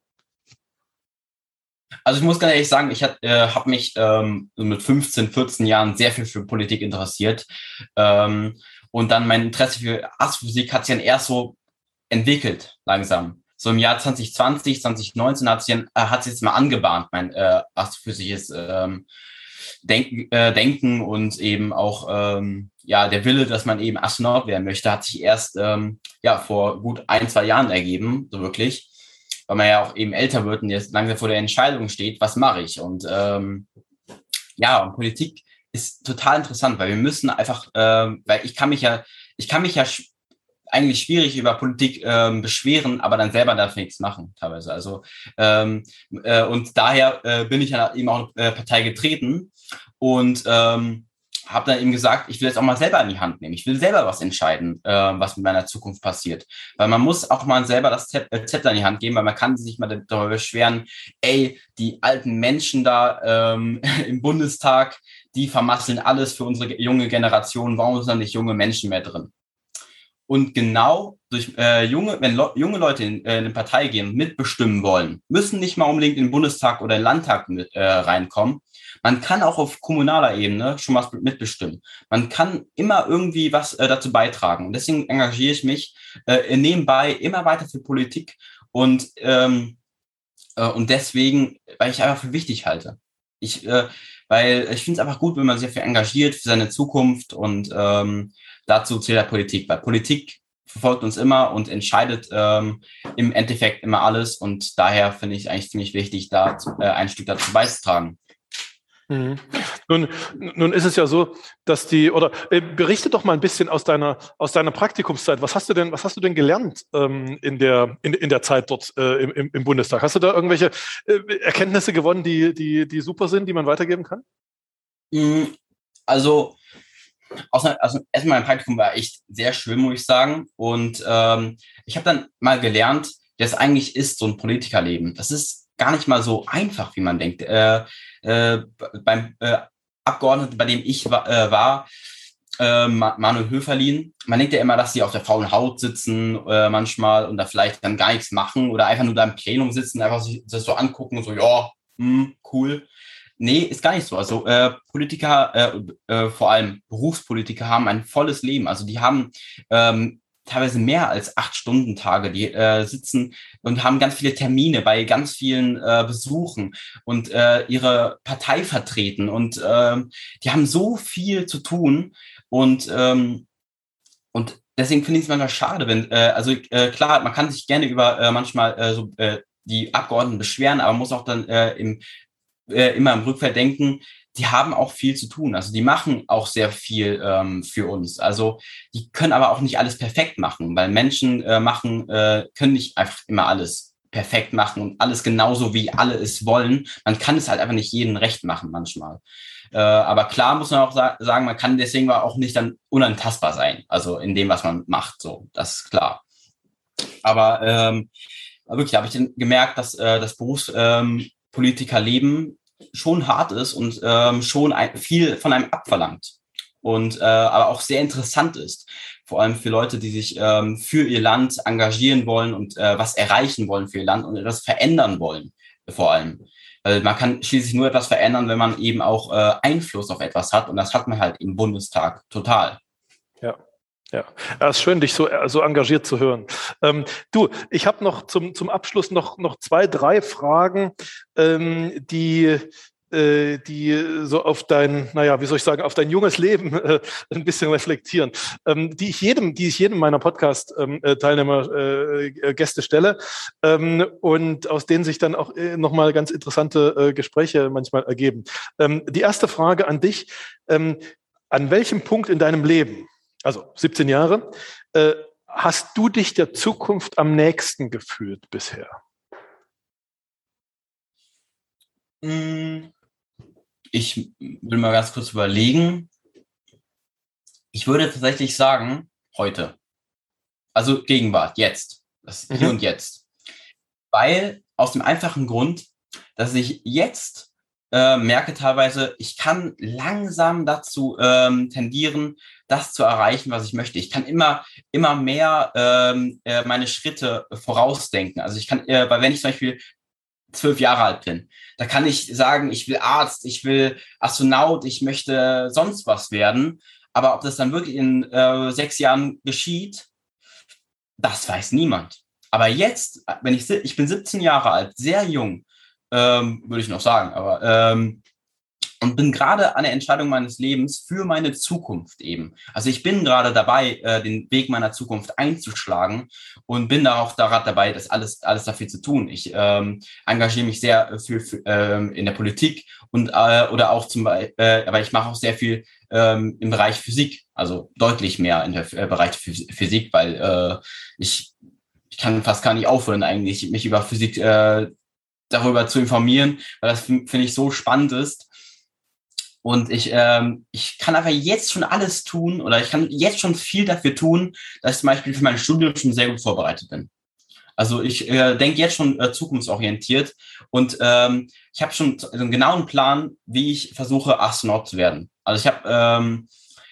Also ich muss ganz ehrlich sagen, ich äh, habe mich ähm, mit 15, 14 Jahren sehr viel für Politik interessiert. Ähm, und dann mein Interesse für Astrophysik hat sich dann erst so entwickelt, langsam so im Jahr 2020, 2019 hat sich, äh, hat sich jetzt mal angebahnt, mein äh, astrophysisches ähm, Denken, äh, Denken und eben auch ähm, ja der Wille, dass man eben Astronaut werden möchte, hat sich erst ähm, ja vor gut ein zwei Jahren ergeben, so wirklich. weil man ja auch eben älter wird und jetzt langsam vor der Entscheidung steht, was mache ich? Und ähm, ja, und Politik ist total interessant, weil wir müssen einfach, ähm, weil ich kann mich ja, ich kann mich ja eigentlich schwierig über Politik ähm, beschweren, aber dann selber dafür nichts machen, teilweise. Also ähm, äh, und daher äh, bin ich ja eben auch äh, Partei getreten und ähm, habe dann eben gesagt, ich will jetzt auch mal selber in die Hand nehmen. Ich will selber was entscheiden, äh, was mit meiner Zukunft passiert. Weil man muss auch mal selber das äh, Zepter in die Hand geben, weil man kann sich mal darüber beschweren, ey, die alten Menschen da ähm, im Bundestag, die vermasseln alles für unsere junge Generation. Warum sind da nicht junge Menschen mehr drin? Und genau durch äh, junge, wenn Le junge Leute in, äh, in eine Partei gehen mitbestimmen wollen, müssen nicht mal unbedingt in den Bundestag oder in den Landtag mit, äh, reinkommen. Man kann auch auf kommunaler Ebene schon was mitbestimmen. Man kann immer irgendwie was äh, dazu beitragen. Und deswegen engagiere ich mich äh, nebenbei immer weiter für Politik und ähm, äh, und deswegen, weil ich einfach für wichtig halte. Ich, äh, weil ich finde es einfach gut, wenn man sich dafür engagiert, für seine Zukunft und ähm, dazu zählt der Politik, weil Politik verfolgt uns immer und entscheidet ähm, im Endeffekt immer alles und daher finde ich es eigentlich ziemlich wichtig, da äh, ein Stück dazu beizutragen. Mhm. Nun, nun ist es ja so, dass die, oder äh, berichte doch mal ein bisschen aus deiner, aus deiner Praktikumszeit. Was hast du denn, was hast du denn gelernt ähm, in, der, in, in der Zeit dort äh, im, im Bundestag? Hast du da irgendwelche äh, Erkenntnisse gewonnen, die, die, die super sind, die man weitergeben kann? Mhm. Also, also erstmal mein Praktikum war echt sehr schön, muss ich sagen. Und ähm, ich habe dann mal gelernt, dass eigentlich ist so ein Politikerleben. Das ist gar nicht mal so einfach, wie man denkt. Äh, äh, beim äh, Abgeordneten, bei dem ich wa äh, war, äh, Manuel Höferlin, man denkt ja immer, dass sie auf der faulen Haut sitzen äh, manchmal und da vielleicht dann gar nichts machen oder einfach nur da im Plenum sitzen, einfach sich das so angucken und so, ja, mh, hm, cool. Nee, ist gar nicht so. Also äh, Politiker, äh, äh, vor allem Berufspolitiker, haben ein volles Leben. Also die haben ähm, teilweise mehr als acht Stunden Tage. Die äh, sitzen und haben ganz viele Termine bei ganz vielen äh, Besuchen und äh, ihre Partei vertreten. Und äh, die haben so viel zu tun. Und, ähm, und deswegen finde ich es manchmal schade, wenn, äh, also äh, klar, man kann sich gerne über äh, manchmal äh, so äh, die Abgeordneten beschweren, aber man muss auch dann äh, im, äh, immer im Rückfall denken, die haben auch viel zu tun. Also die machen auch sehr viel ähm, für uns. Also die können aber auch nicht alles perfekt machen, weil Menschen äh, machen, äh, können nicht einfach immer alles perfekt machen und alles genauso, wie alle es wollen. Man kann es halt einfach nicht jedem recht machen manchmal. Äh, aber klar muss man auch sa sagen, man kann deswegen auch nicht dann unantastbar sein. Also in dem, was man macht, so, das ist klar. Aber ähm, wirklich habe ich gemerkt, dass äh, das Berufspolitikerleben ähm, schon hart ist und ähm, schon ein, viel von einem abverlangt und äh, aber auch sehr interessant ist. Vor allem für Leute, die sich ähm, für ihr Land engagieren wollen und äh, was erreichen wollen für ihr Land und etwas verändern wollen, vor allem. Weil man kann schließlich nur etwas verändern, wenn man eben auch äh, Einfluss auf etwas hat und das hat man halt im Bundestag total. Ja. Ja, es ist schön, dich so, so engagiert zu hören. Ähm, du, ich habe noch zum, zum Abschluss noch, noch zwei, drei Fragen, ähm, die, äh, die so auf dein, naja, wie soll ich sagen, auf dein junges Leben äh, ein bisschen reflektieren, ähm, die ich jedem, die ich jedem meiner Podcast-Teilnehmer, ähm, äh, Gäste stelle ähm, und aus denen sich dann auch äh, nochmal ganz interessante äh, Gespräche manchmal ergeben. Ähm, die erste Frage an dich, ähm, an welchem Punkt in deinem Leben also 17 Jahre. Äh, hast du dich der Zukunft am nächsten gefühlt bisher? Hm, ich will mal ganz kurz überlegen. Ich würde tatsächlich sagen, heute. Also Gegenwart, jetzt. Das mhm. Hier und Jetzt. Weil aus dem einfachen Grund, dass ich jetzt äh, merke teilweise, ich kann langsam dazu ähm, tendieren, das zu erreichen, was ich möchte. Ich kann immer, immer mehr ähm, äh, meine Schritte vorausdenken. Also ich kann, äh, weil wenn ich zum Beispiel zwölf Jahre alt bin, da kann ich sagen, ich will Arzt, ich will Astronaut, ich möchte sonst was werden. Aber ob das dann wirklich in äh, sechs Jahren geschieht, das weiß niemand. Aber jetzt, wenn ich, ich bin 17 Jahre alt, sehr jung, ähm, würde ich noch sagen, aber ähm, und bin gerade an der Entscheidung meines Lebens für meine Zukunft eben. Also ich bin gerade dabei, äh, den Weg meiner Zukunft einzuschlagen und bin da auch gerade dabei, das alles, alles dafür zu tun. Ich ähm, engagiere mich sehr für, für ähm, in der Politik und äh, oder auch zum Beispiel, äh, aber ich mache auch sehr viel ähm, im Bereich Physik, also deutlich mehr in der äh, Bereich Physik, weil äh, ich ich kann fast gar nicht aufhören eigentlich, mich über Physik äh, darüber zu informieren, weil das finde ich so spannend ist und ich, ähm, ich kann aber jetzt schon alles tun oder ich kann jetzt schon viel dafür tun, dass ich zum Beispiel für mein Studium schon sehr gut vorbereitet bin. Also ich äh, denke jetzt schon äh, zukunftsorientiert und ähm, ich habe schon einen genauen Plan, wie ich versuche, Astronaut zu werden. Also ich habe ähm,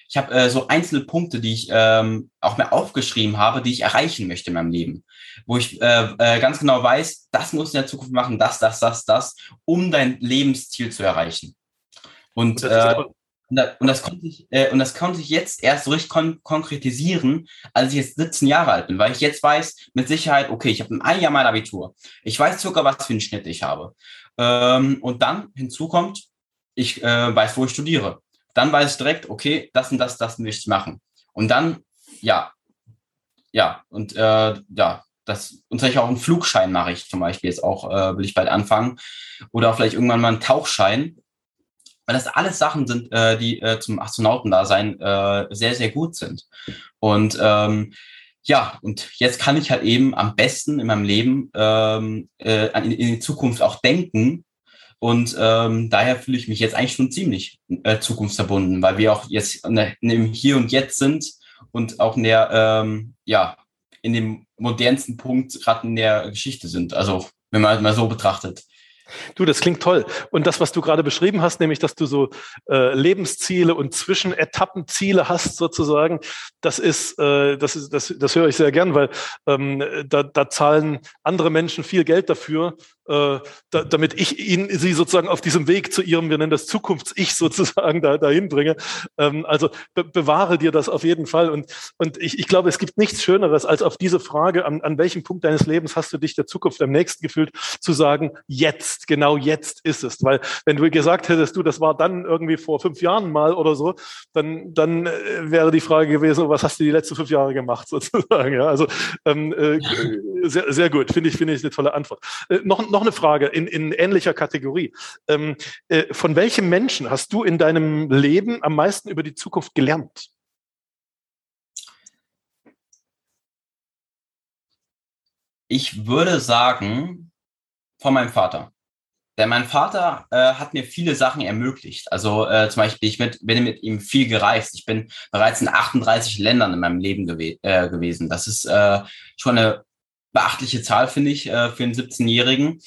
ich habe äh, so einzelne Punkte, die ich ähm, auch mir aufgeschrieben habe, die ich erreichen möchte in meinem Leben, wo ich äh, äh, ganz genau weiß, das muss in der Zukunft machen, das, das, das, das, um dein Lebensziel zu erreichen. Und, äh, und, das konnte ich, äh, und das konnte ich jetzt erst so richtig kon konkretisieren, als ich jetzt 17 Jahre alt bin, weil ich jetzt weiß mit Sicherheit, okay, ich habe in einem Jahr mein Abitur. Ich weiß sogar, was für einen Schnitt ich habe. Ähm, und dann hinzu kommt, ich äh, weiß, wo ich studiere. Dann weiß ich direkt, okay, das und das, das möchte ich machen. Und dann, ja, ja, und äh, ja, das, und vielleicht auch einen Flugschein mache ich zum Beispiel jetzt auch, äh, will ich bald anfangen. Oder vielleicht irgendwann mal einen Tauchschein weil das alles Sachen sind, äh, die äh, zum Astronautendasein äh, sehr, sehr gut sind. Und ähm, ja, und jetzt kann ich halt eben am besten in meinem Leben ähm, äh, in, in die Zukunft auch denken. Und ähm, daher fühle ich mich jetzt eigentlich schon ziemlich äh, zukunftsverbunden, weil wir auch jetzt der, in dem Hier und Jetzt sind und auch in der, ähm, ja, in dem modernsten Punkt gerade in der Geschichte sind. Also wenn man halt mal so betrachtet. Du, das klingt toll. Und das, was du gerade beschrieben hast, nämlich, dass du so äh, Lebensziele und Zwischenetappenziele hast, sozusagen, das ist, äh, das ist, das, das höre ich sehr gern, weil ähm, da, da zahlen andere Menschen viel Geld dafür, äh, da, damit ich ihn, sie sozusagen auf diesem Weg zu ihrem, wir nennen das Zukunfts-Ich sozusagen da, dahin bringe. Ähm, also be bewahre dir das auf jeden Fall. Und, und ich, ich glaube, es gibt nichts Schöneres, als auf diese Frage, an, an welchem Punkt deines Lebens hast du dich der Zukunft am nächsten gefühlt, zu sagen, jetzt, genau jetzt ist es. Weil wenn du gesagt hättest, du, das war dann irgendwie vor fünf Jahren mal oder so, dann, dann äh, wäre die Frage gewesen, was hast du die letzten fünf Jahre gemacht sozusagen. Ja, also ähm, äh, sehr, sehr gut, finde ich, finde ich eine tolle Antwort. Äh, noch, noch noch eine Frage in, in ähnlicher Kategorie. Ähm, äh, von welchem Menschen hast du in deinem Leben am meisten über die Zukunft gelernt? Ich würde sagen, von meinem Vater. Denn mein Vater äh, hat mir viele Sachen ermöglicht. Also äh, zum Beispiel, ich mit, bin mit ihm viel gereist. Ich bin bereits in 38 Ländern in meinem Leben gew äh, gewesen. Das ist äh, schon eine beachtliche Zahl, finde ich, äh, für einen 17-Jährigen.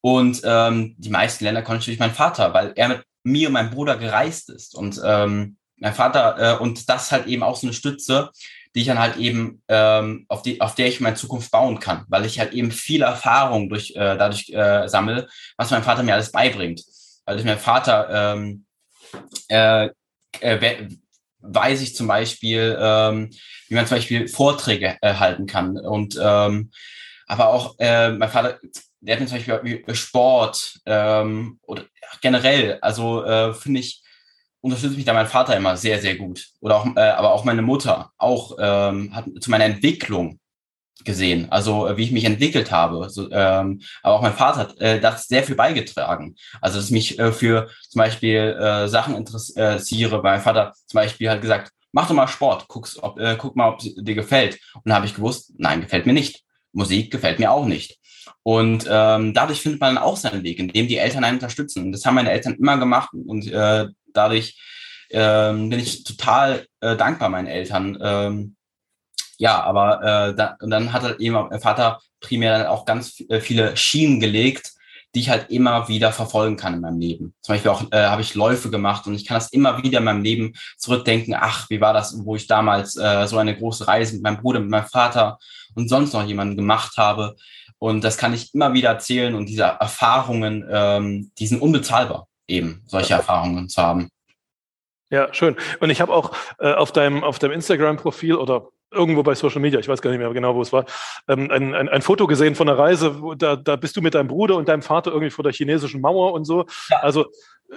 Und ähm, die meisten Länder konnte ich durch meinen Vater, weil er mit mir und meinem Bruder gereist ist. Und ähm, mein Vater, äh, und das halt eben auch so eine Stütze, die ich dann halt eben, ähm, auf, die, auf der ich meine Zukunft bauen kann, weil ich halt eben viel Erfahrung durch, äh, dadurch äh, sammle, was mein Vater mir alles beibringt. Weil durch meinen Vater ähm, äh, äh, weiß ich zum Beispiel, ähm, wie man zum Beispiel Vorträge äh, halten kann. Und ähm, aber auch äh, mein Vater, der hat mir zum Beispiel Sport ähm, oder generell, also äh, finde ich, unterstützt mich da mein Vater immer sehr, sehr gut. Oder auch, äh, aber auch meine Mutter auch ähm, hat zu meiner Entwicklung gesehen, also äh, wie ich mich entwickelt habe. So, ähm, aber auch mein Vater hat äh, das sehr viel beigetragen. Also dass ich mich äh, für zum Beispiel äh, Sachen interessiere. Mein Vater zum Beispiel hat gesagt, mach doch mal Sport, guck's, ob, äh, guck mal, ob dir gefällt. Und dann habe ich gewusst, nein, gefällt mir nicht. Musik gefällt mir auch nicht. Und ähm, dadurch findet man dann auch seinen Weg, indem die Eltern einen unterstützen. Und das haben meine Eltern immer gemacht und äh, dadurch ähm, bin ich total äh, dankbar meinen Eltern. Ähm, ja, aber äh, da, und dann hat halt eben mein Vater primär dann auch ganz äh, viele Schienen gelegt, die ich halt immer wieder verfolgen kann in meinem Leben. Zum Beispiel auch äh, habe ich Läufe gemacht und ich kann das immer wieder in meinem Leben zurückdenken, ach, wie war das, wo ich damals äh, so eine große Reise mit meinem Bruder, mit meinem Vater und sonst noch jemanden gemacht habe. Und das kann ich immer wieder erzählen und diese Erfahrungen, ähm, die sind unbezahlbar, eben solche Erfahrungen zu haben. Ja, schön. Und ich habe auch äh, auf deinem, auf deinem Instagram-Profil oder irgendwo bei Social Media, ich weiß gar nicht mehr genau, wo es war, ähm, ein, ein, ein Foto gesehen von einer Reise, wo, da, da bist du mit deinem Bruder und deinem Vater irgendwie vor der chinesischen Mauer und so. Ja. Also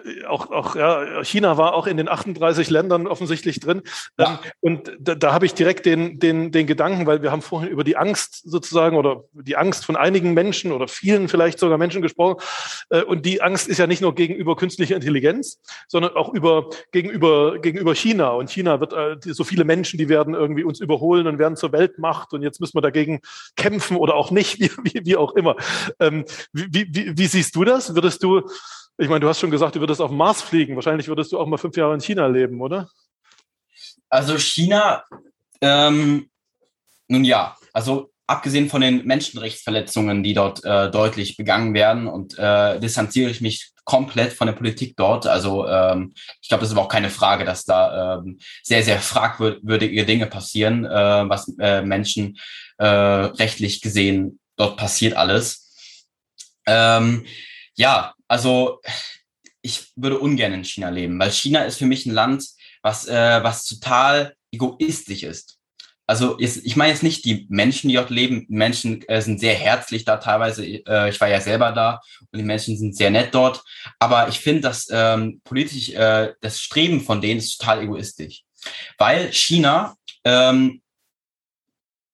äh, auch, auch ja, China war auch in den 38 Ländern offensichtlich drin. Ja. Ähm, und da, da habe ich direkt den, den, den Gedanken, weil wir haben vorhin über die Angst sozusagen oder die Angst von einigen Menschen oder vielen vielleicht sogar Menschen gesprochen. Äh, und die Angst ist ja nicht nur gegenüber künstlicher Intelligenz, sondern auch über, gegenüber, gegenüber China. Und China wird äh, so viele Menschen, die werden irgendwie uns überholen und werden zur Weltmacht. Und jetzt müssen wir dagegen kämpfen oder auch nicht, wie, wie, wie auch immer. Ähm, wie, wie, wie siehst du das? Würdest du ich meine, du hast schon gesagt, du würdest auf dem Mars fliegen. Wahrscheinlich würdest du auch mal fünf Jahre in China leben, oder? Also China, ähm, nun ja, also abgesehen von den Menschenrechtsverletzungen, die dort äh, deutlich begangen werden und äh, distanziere ich mich komplett von der Politik dort. Also ähm, ich glaube, das ist aber auch keine Frage, dass da ähm, sehr, sehr fragwürdige Dinge passieren, äh, was äh, Menschen äh, rechtlich gesehen dort passiert alles. Ähm, ja, also ich würde ungern in China leben, weil China ist für mich ein Land, was, äh, was total egoistisch ist. Also jetzt, ich meine jetzt nicht die Menschen, die dort leben. Menschen äh, sind sehr herzlich da teilweise. Äh, ich war ja selber da und die Menschen sind sehr nett dort. Aber ich finde, dass ähm, politisch äh, das Streben von denen ist total egoistisch, weil China ähm,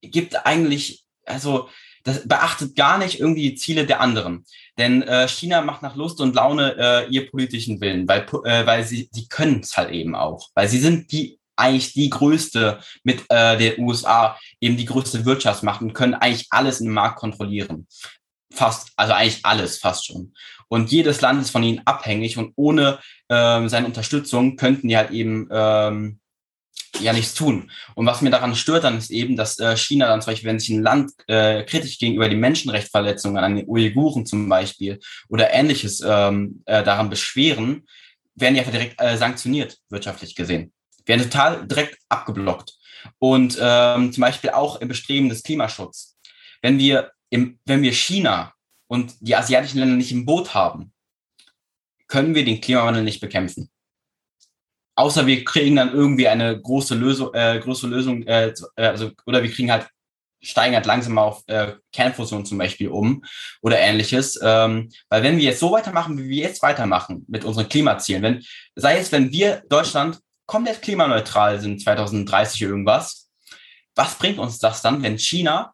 gibt eigentlich also das beachtet gar nicht irgendwie die Ziele der anderen. Denn äh, China macht nach Lust und Laune äh, ihr politischen Willen, weil, äh, weil sie, sie können es halt eben auch. Weil sie sind die eigentlich die größte mit äh, der USA, eben die größte Wirtschaftsmacht und können eigentlich alles im Markt kontrollieren. Fast, also eigentlich alles fast schon. Und jedes Land ist von ihnen abhängig und ohne ähm, seine Unterstützung könnten die halt eben ähm, ja nichts tun. Und was mir daran stört, dann ist eben, dass äh, China dann zum Beispiel, wenn sich ein Land äh, kritisch gegenüber den Menschenrechtsverletzungen an den Uiguren zum Beispiel oder ähnliches ähm, äh, daran beschweren, werden die einfach direkt äh, sanktioniert, wirtschaftlich gesehen. Werden total direkt abgeblockt. Und ähm, zum Beispiel auch im Bestreben des Klimaschutzes. Wenn wir, im, wenn wir China und die asiatischen Länder nicht im Boot haben, können wir den Klimawandel nicht bekämpfen außer wir kriegen dann irgendwie eine große Lösung, äh, große Lösung, äh, äh, also oder wir kriegen halt steigen halt langsam auf äh, Kernfusion zum Beispiel um oder ähnliches. Ähm, weil wenn wir jetzt so weitermachen, wie wir jetzt weitermachen mit unseren Klimazielen, wenn, sei es, wenn wir Deutschland komplett klimaneutral sind, 2030 irgendwas, was bringt uns das dann, wenn China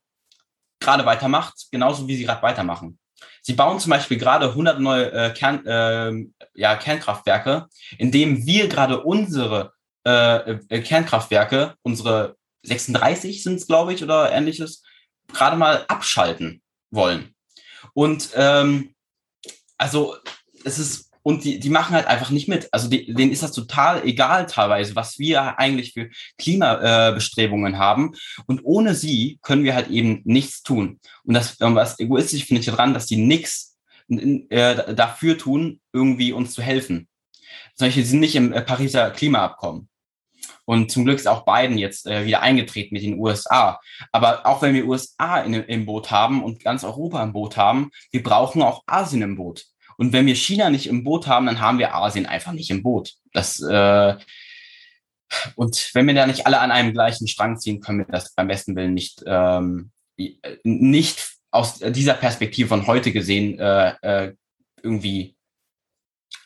gerade weitermacht, genauso wie sie gerade weitermachen? Sie bauen zum Beispiel gerade 100 neue äh, Kern, äh, ja, Kernkraftwerke, indem wir gerade unsere äh, äh Kernkraftwerke, unsere 36 sind es, glaube ich, oder ähnliches, gerade mal abschalten wollen. Und ähm, also es ist und die, die machen halt einfach nicht mit. Also die, denen ist das total egal teilweise, was wir eigentlich für Klimabestrebungen äh, haben. Und ohne sie können wir halt eben nichts tun. Und das, was egoistisch finde ich daran, dass die nichts äh, dafür tun, irgendwie uns zu helfen. Zum Beispiel, sie sind nicht im äh, Pariser Klimaabkommen. Und zum Glück ist auch Biden jetzt äh, wieder eingetreten mit den USA. Aber auch wenn wir USA in, im Boot haben und ganz Europa im Boot haben, wir brauchen auch Asien im Boot. Und wenn wir China nicht im Boot haben, dann haben wir Asien einfach nicht im Boot. Das, äh, und wenn wir da nicht alle an einem gleichen Strang ziehen, können wir das beim besten Willen nicht, ähm, nicht aus dieser Perspektive von heute gesehen äh, äh, irgendwie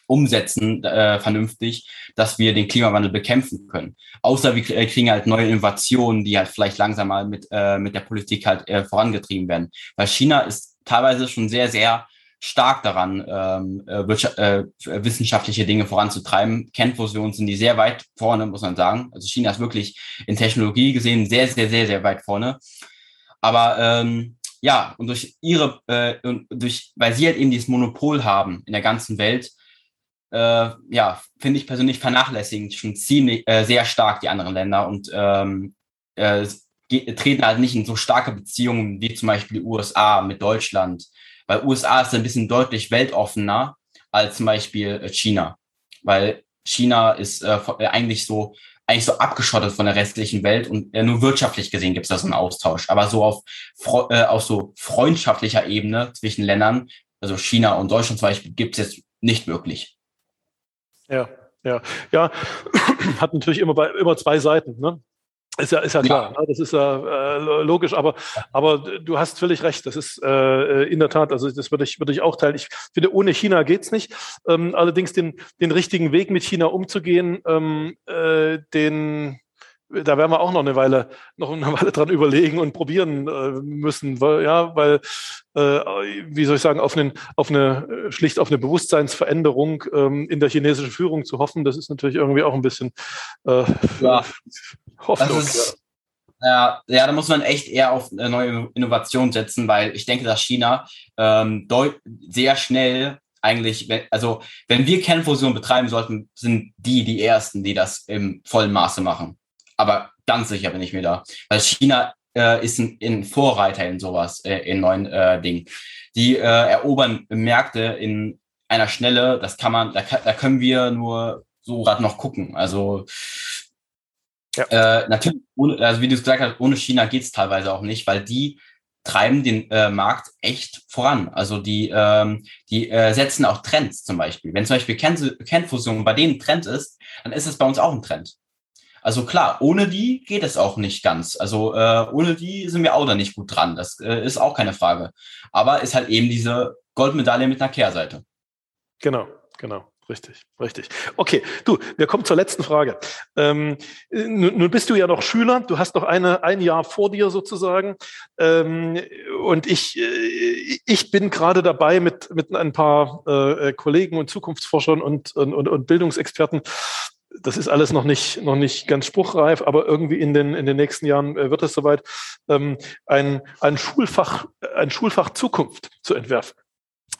umsetzen, äh, vernünftig, dass wir den Klimawandel bekämpfen können. Außer wir äh, kriegen halt neue Innovationen, die halt vielleicht langsam mal mit, äh, mit der Politik halt äh, vorangetrieben werden. Weil China ist teilweise schon sehr, sehr stark daran, ähm, äh, äh, wissenschaftliche Dinge voranzutreiben. Kernfusion sind die sehr weit vorne, muss man sagen. Also China ist wirklich in Technologie gesehen sehr, sehr, sehr, sehr weit vorne. Aber ähm, ja, und durch ihre, äh, und durch, weil sie halt eben dieses Monopol haben in der ganzen Welt, äh, ja, finde ich persönlich vernachlässigen schon ziemlich äh, sehr stark die anderen Länder und ähm, äh, treten halt nicht in so starke Beziehungen wie zum Beispiel die USA mit Deutschland weil USA ist ein bisschen deutlich weltoffener als zum Beispiel äh, China. Weil China ist äh, äh, eigentlich so eigentlich so abgeschottet von der restlichen Welt und äh, nur wirtschaftlich gesehen gibt es da so einen Austausch. Aber so auf, äh, auf so freundschaftlicher Ebene zwischen Ländern, also China und Deutschland zum Beispiel, gibt es jetzt nicht wirklich. Ja, ja, ja, hat natürlich immer, bei, immer zwei Seiten. Ne? Ist ja, ist ja klar, ja. Ne? das ist ja äh, logisch, aber, aber du hast völlig recht, das ist äh, in der Tat, also das würde ich, würde ich auch teilen. Ich finde, ohne China geht's nicht. Ähm, allerdings den, den richtigen Weg mit China umzugehen, ähm, äh, den, da werden wir auch noch eine Weile, noch eine Weile dran überlegen und probieren äh, müssen, weil, ja, weil, äh, wie soll ich sagen, auf, einen, auf eine, schlicht auf eine Bewusstseinsveränderung ähm, in der chinesischen Führung zu hoffen, das ist natürlich irgendwie auch ein bisschen äh, ja. Hoffnung. Ist, ja. ja, da muss man echt eher auf eine neue Innovation setzen, weil ich denke, dass China ähm, sehr schnell eigentlich, also wenn wir Kernfusion betreiben sollten, sind die die ersten, die das im vollen Maße machen. Aber ganz sicher bin ich mir da, weil China äh, ist ein, ein, Vorreiter in sowas, äh, in neuen äh, Dingen. Die äh, erobern Märkte in einer Schnelle, das kann man, da, da können wir nur so gerade noch gucken. Also ja. Äh, natürlich, ohne, also wie du es gesagt hast, ohne China geht's teilweise auch nicht, weil die treiben den äh, Markt echt voran. Also die, ähm, die äh, setzen auch Trends zum Beispiel. Wenn zum Beispiel Kernfusion bei denen Trend ist, dann ist es bei uns auch ein Trend. Also klar, ohne die geht es auch nicht ganz. Also äh, ohne die sind wir auch da nicht gut dran. Das äh, ist auch keine Frage. Aber ist halt eben diese Goldmedaille mit einer Kehrseite. Genau, genau. Richtig, richtig. Okay, du, wir kommen zur letzten Frage. Ähm, nun, nun, bist du ja noch Schüler, du hast noch eine, ein Jahr vor dir sozusagen. Ähm, und ich, äh, ich bin gerade dabei, mit, mit ein paar äh, Kollegen und Zukunftsforschern und, und, und Bildungsexperten das ist alles noch nicht, noch nicht ganz spruchreif, aber irgendwie in den, in den nächsten Jahren äh, wird es soweit, ähm, ein, ein Schulfach, ein Schulfach Zukunft zu entwerfen.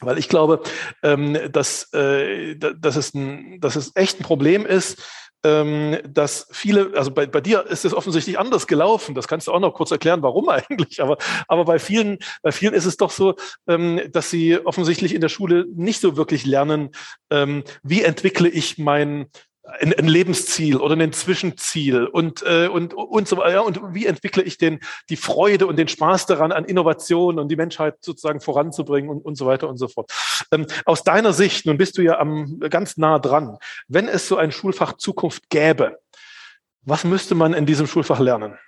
Weil ich glaube, ähm, dass, äh, dass, es ein, dass es echt ein Problem ist, ähm, dass viele, also bei, bei dir ist es offensichtlich anders gelaufen. Das kannst du auch noch kurz erklären, warum eigentlich. Aber, aber bei vielen, bei vielen ist es doch so, ähm, dass sie offensichtlich in der Schule nicht so wirklich lernen, ähm, wie entwickle ich mein, ein, ein Lebensziel oder ein Zwischenziel und, äh, und, und so weiter. Und wie entwickle ich den, die Freude und den Spaß daran, an Innovation und die Menschheit sozusagen voranzubringen und, und so weiter und so fort. Ähm, aus deiner Sicht, nun bist du ja am, ganz nah dran, wenn es so ein Schulfach Zukunft gäbe, was müsste man in diesem Schulfach lernen?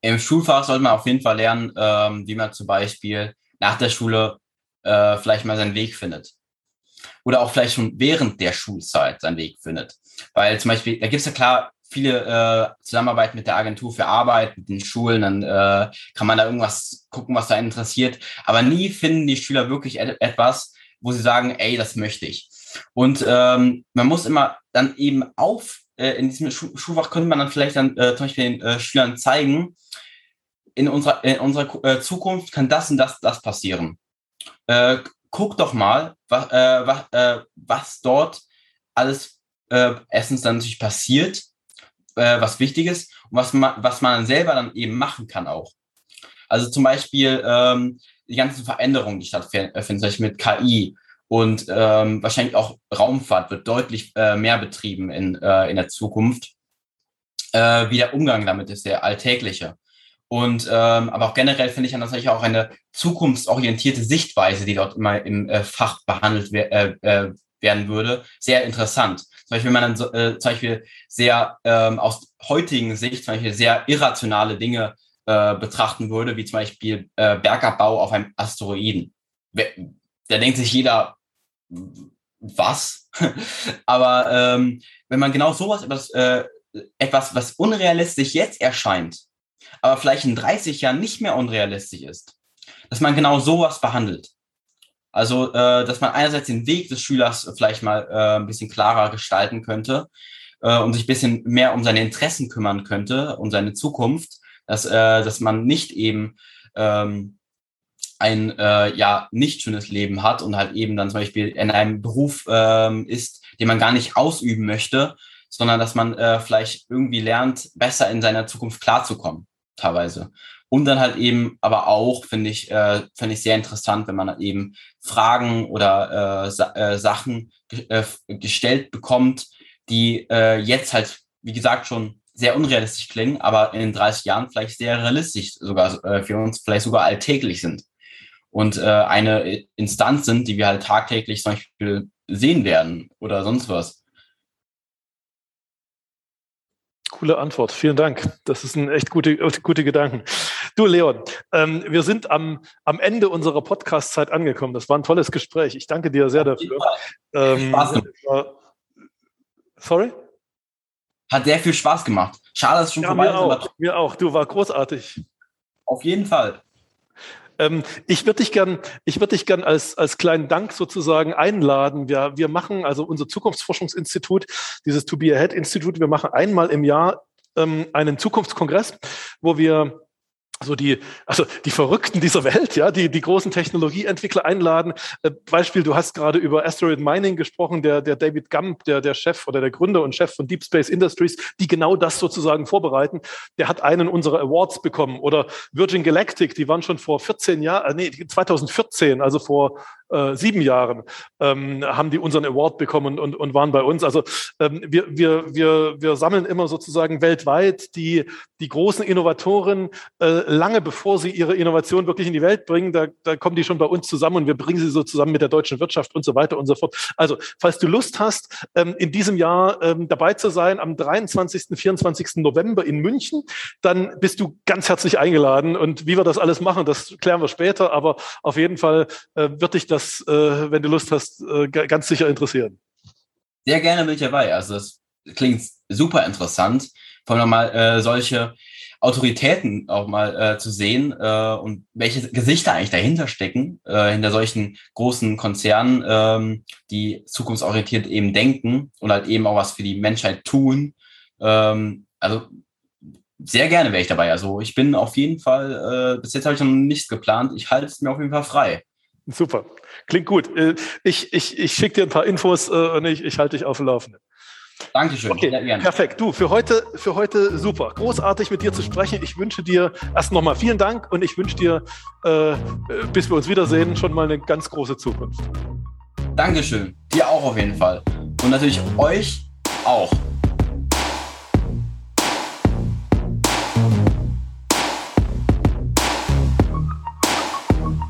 Im Schulfach sollte man auf jeden Fall lernen, ähm, wie man zum Beispiel nach der Schule äh, vielleicht mal seinen Weg findet oder auch vielleicht schon während der Schulzeit seinen Weg findet. Weil zum Beispiel, da gibt es ja klar viele äh, Zusammenarbeit mit der Agentur für Arbeit, mit den Schulen, dann äh, kann man da irgendwas gucken, was da interessiert. Aber nie finden die Schüler wirklich et etwas, wo sie sagen, ey, das möchte ich. Und ähm, man muss immer dann eben auf, äh, in diesem Schu Schulfach könnte man dann vielleicht dann äh, zum Beispiel den äh, Schülern zeigen, in unserer, in unserer äh, Zukunft kann das und das, das passieren. Guck doch mal, was, äh, was, äh, was dort alles äh, erstens dann natürlich passiert, äh, was wichtig ist und was man, was man selber dann eben machen kann auch. Also zum Beispiel ähm, die ganzen Veränderungen, die stattfinden, zum mit KI und ähm, wahrscheinlich auch Raumfahrt wird deutlich äh, mehr betrieben in, äh, in der Zukunft. Äh, wie der Umgang damit ist, der alltägliche. Und ähm, aber auch generell finde ich dann natürlich auch eine zukunftsorientierte Sichtweise, die dort immer im äh, Fach behandelt äh, äh, werden würde, sehr interessant. Zum Beispiel, wenn man dann so, äh, zum Beispiel sehr ähm, aus heutigen Sicht zum Beispiel sehr irrationale Dinge äh, betrachten würde, wie zum Beispiel äh, Bergabbau auf einem Asteroiden. Da denkt sich jeder, was? aber ähm, wenn man genau sowas etwas, äh, etwas, was unrealistisch jetzt erscheint, aber vielleicht in 30 Jahren nicht mehr unrealistisch ist, dass man genau sowas behandelt. Also, äh, dass man einerseits den Weg des Schülers vielleicht mal äh, ein bisschen klarer gestalten könnte äh, und sich ein bisschen mehr um seine Interessen kümmern könnte und seine Zukunft, dass, äh, dass man nicht eben ähm, ein äh, ja nicht schönes Leben hat und halt eben dann zum Beispiel in einem Beruf ähm, ist, den man gar nicht ausüben möchte, sondern dass man äh, vielleicht irgendwie lernt, besser in seiner Zukunft klarzukommen teilweise. Und dann halt eben, aber auch finde ich, äh, finde ich sehr interessant, wenn man eben Fragen oder äh, äh, Sachen äh, gestellt bekommt, die äh, jetzt halt, wie gesagt, schon sehr unrealistisch klingen, aber in 30 Jahren vielleicht sehr realistisch sogar äh, für uns vielleicht sogar alltäglich sind. Und äh, eine Instanz sind, die wir halt tagtäglich zum Beispiel sehen werden oder sonst was. Coole Antwort. Vielen Dank. Das ist ein echt gute, gute Gedanken. Du, Leon, ähm, wir sind am, am Ende unserer Podcast-Zeit angekommen. Das war ein tolles Gespräch. Ich danke dir sehr dafür. Ähm, war, sorry? Hat sehr viel Spaß gemacht. Schade, dass es schon ja, vorbei mir ist. Auch, mir auch. Du war großartig. Auf jeden Fall. Ähm, ich würde dich gern, ich würde dich gern als, als kleinen Dank sozusagen einladen. Wir, wir machen also unser Zukunftsforschungsinstitut, dieses To Be Ahead Institut, wir machen einmal im Jahr ähm, einen Zukunftskongress, wo wir so die, also die Verrückten dieser Welt, ja, die, die großen Technologieentwickler einladen. Äh, Beispiel, du hast gerade über Asteroid Mining gesprochen, der, der David Gump, der, der Chef oder der Gründer und Chef von Deep Space Industries, die genau das sozusagen vorbereiten. Der hat einen unserer Awards bekommen. Oder Virgin Galactic, die waren schon vor 14 Jahren, äh, nee, 2014, also vor äh, sieben Jahren ähm, haben die unseren Award bekommen und, und, waren bei uns. Also ähm, wir, wir, wir, wir sammeln immer sozusagen weltweit die, die großen Innovatoren äh, lange bevor sie ihre Innovation wirklich in die Welt bringen. Da, da kommen die schon bei uns zusammen und wir bringen sie so zusammen mit der deutschen Wirtschaft und so weiter und so fort. Also falls du Lust hast, ähm, in diesem Jahr ähm, dabei zu sein, am 23., 24. November in München, dann bist du ganz herzlich eingeladen. Und wie wir das alles machen, das klären wir später. Aber auf jeden Fall äh, wird dich das das, äh, wenn du Lust hast, äh, ganz sicher interessieren. Sehr gerne bin ich dabei. Also das klingt super interessant, vor allem mal äh, solche Autoritäten auch mal äh, zu sehen äh, und welche Gesichter eigentlich dahinter stecken, äh, hinter solchen großen Konzernen, ähm, die zukunftsorientiert eben denken und halt eben auch was für die Menschheit tun. Ähm, also sehr gerne wäre ich dabei. Also ich bin auf jeden Fall, äh, bis jetzt habe ich noch nichts geplant. Ich halte es mir auf jeden Fall frei. Super. Klingt gut. Äh, ich, ich, ich schicke dir ein paar Infos äh, und ich, ich halte dich auf dem Laufenden. Dankeschön. Okay, perfekt. Du, für heute, für heute super. Großartig mit dir zu sprechen. Ich wünsche dir erst nochmal vielen Dank und ich wünsche dir, äh, bis wir uns wiedersehen, schon mal eine ganz große Zukunft. Dankeschön. Dir auch auf jeden Fall. Und natürlich euch auch.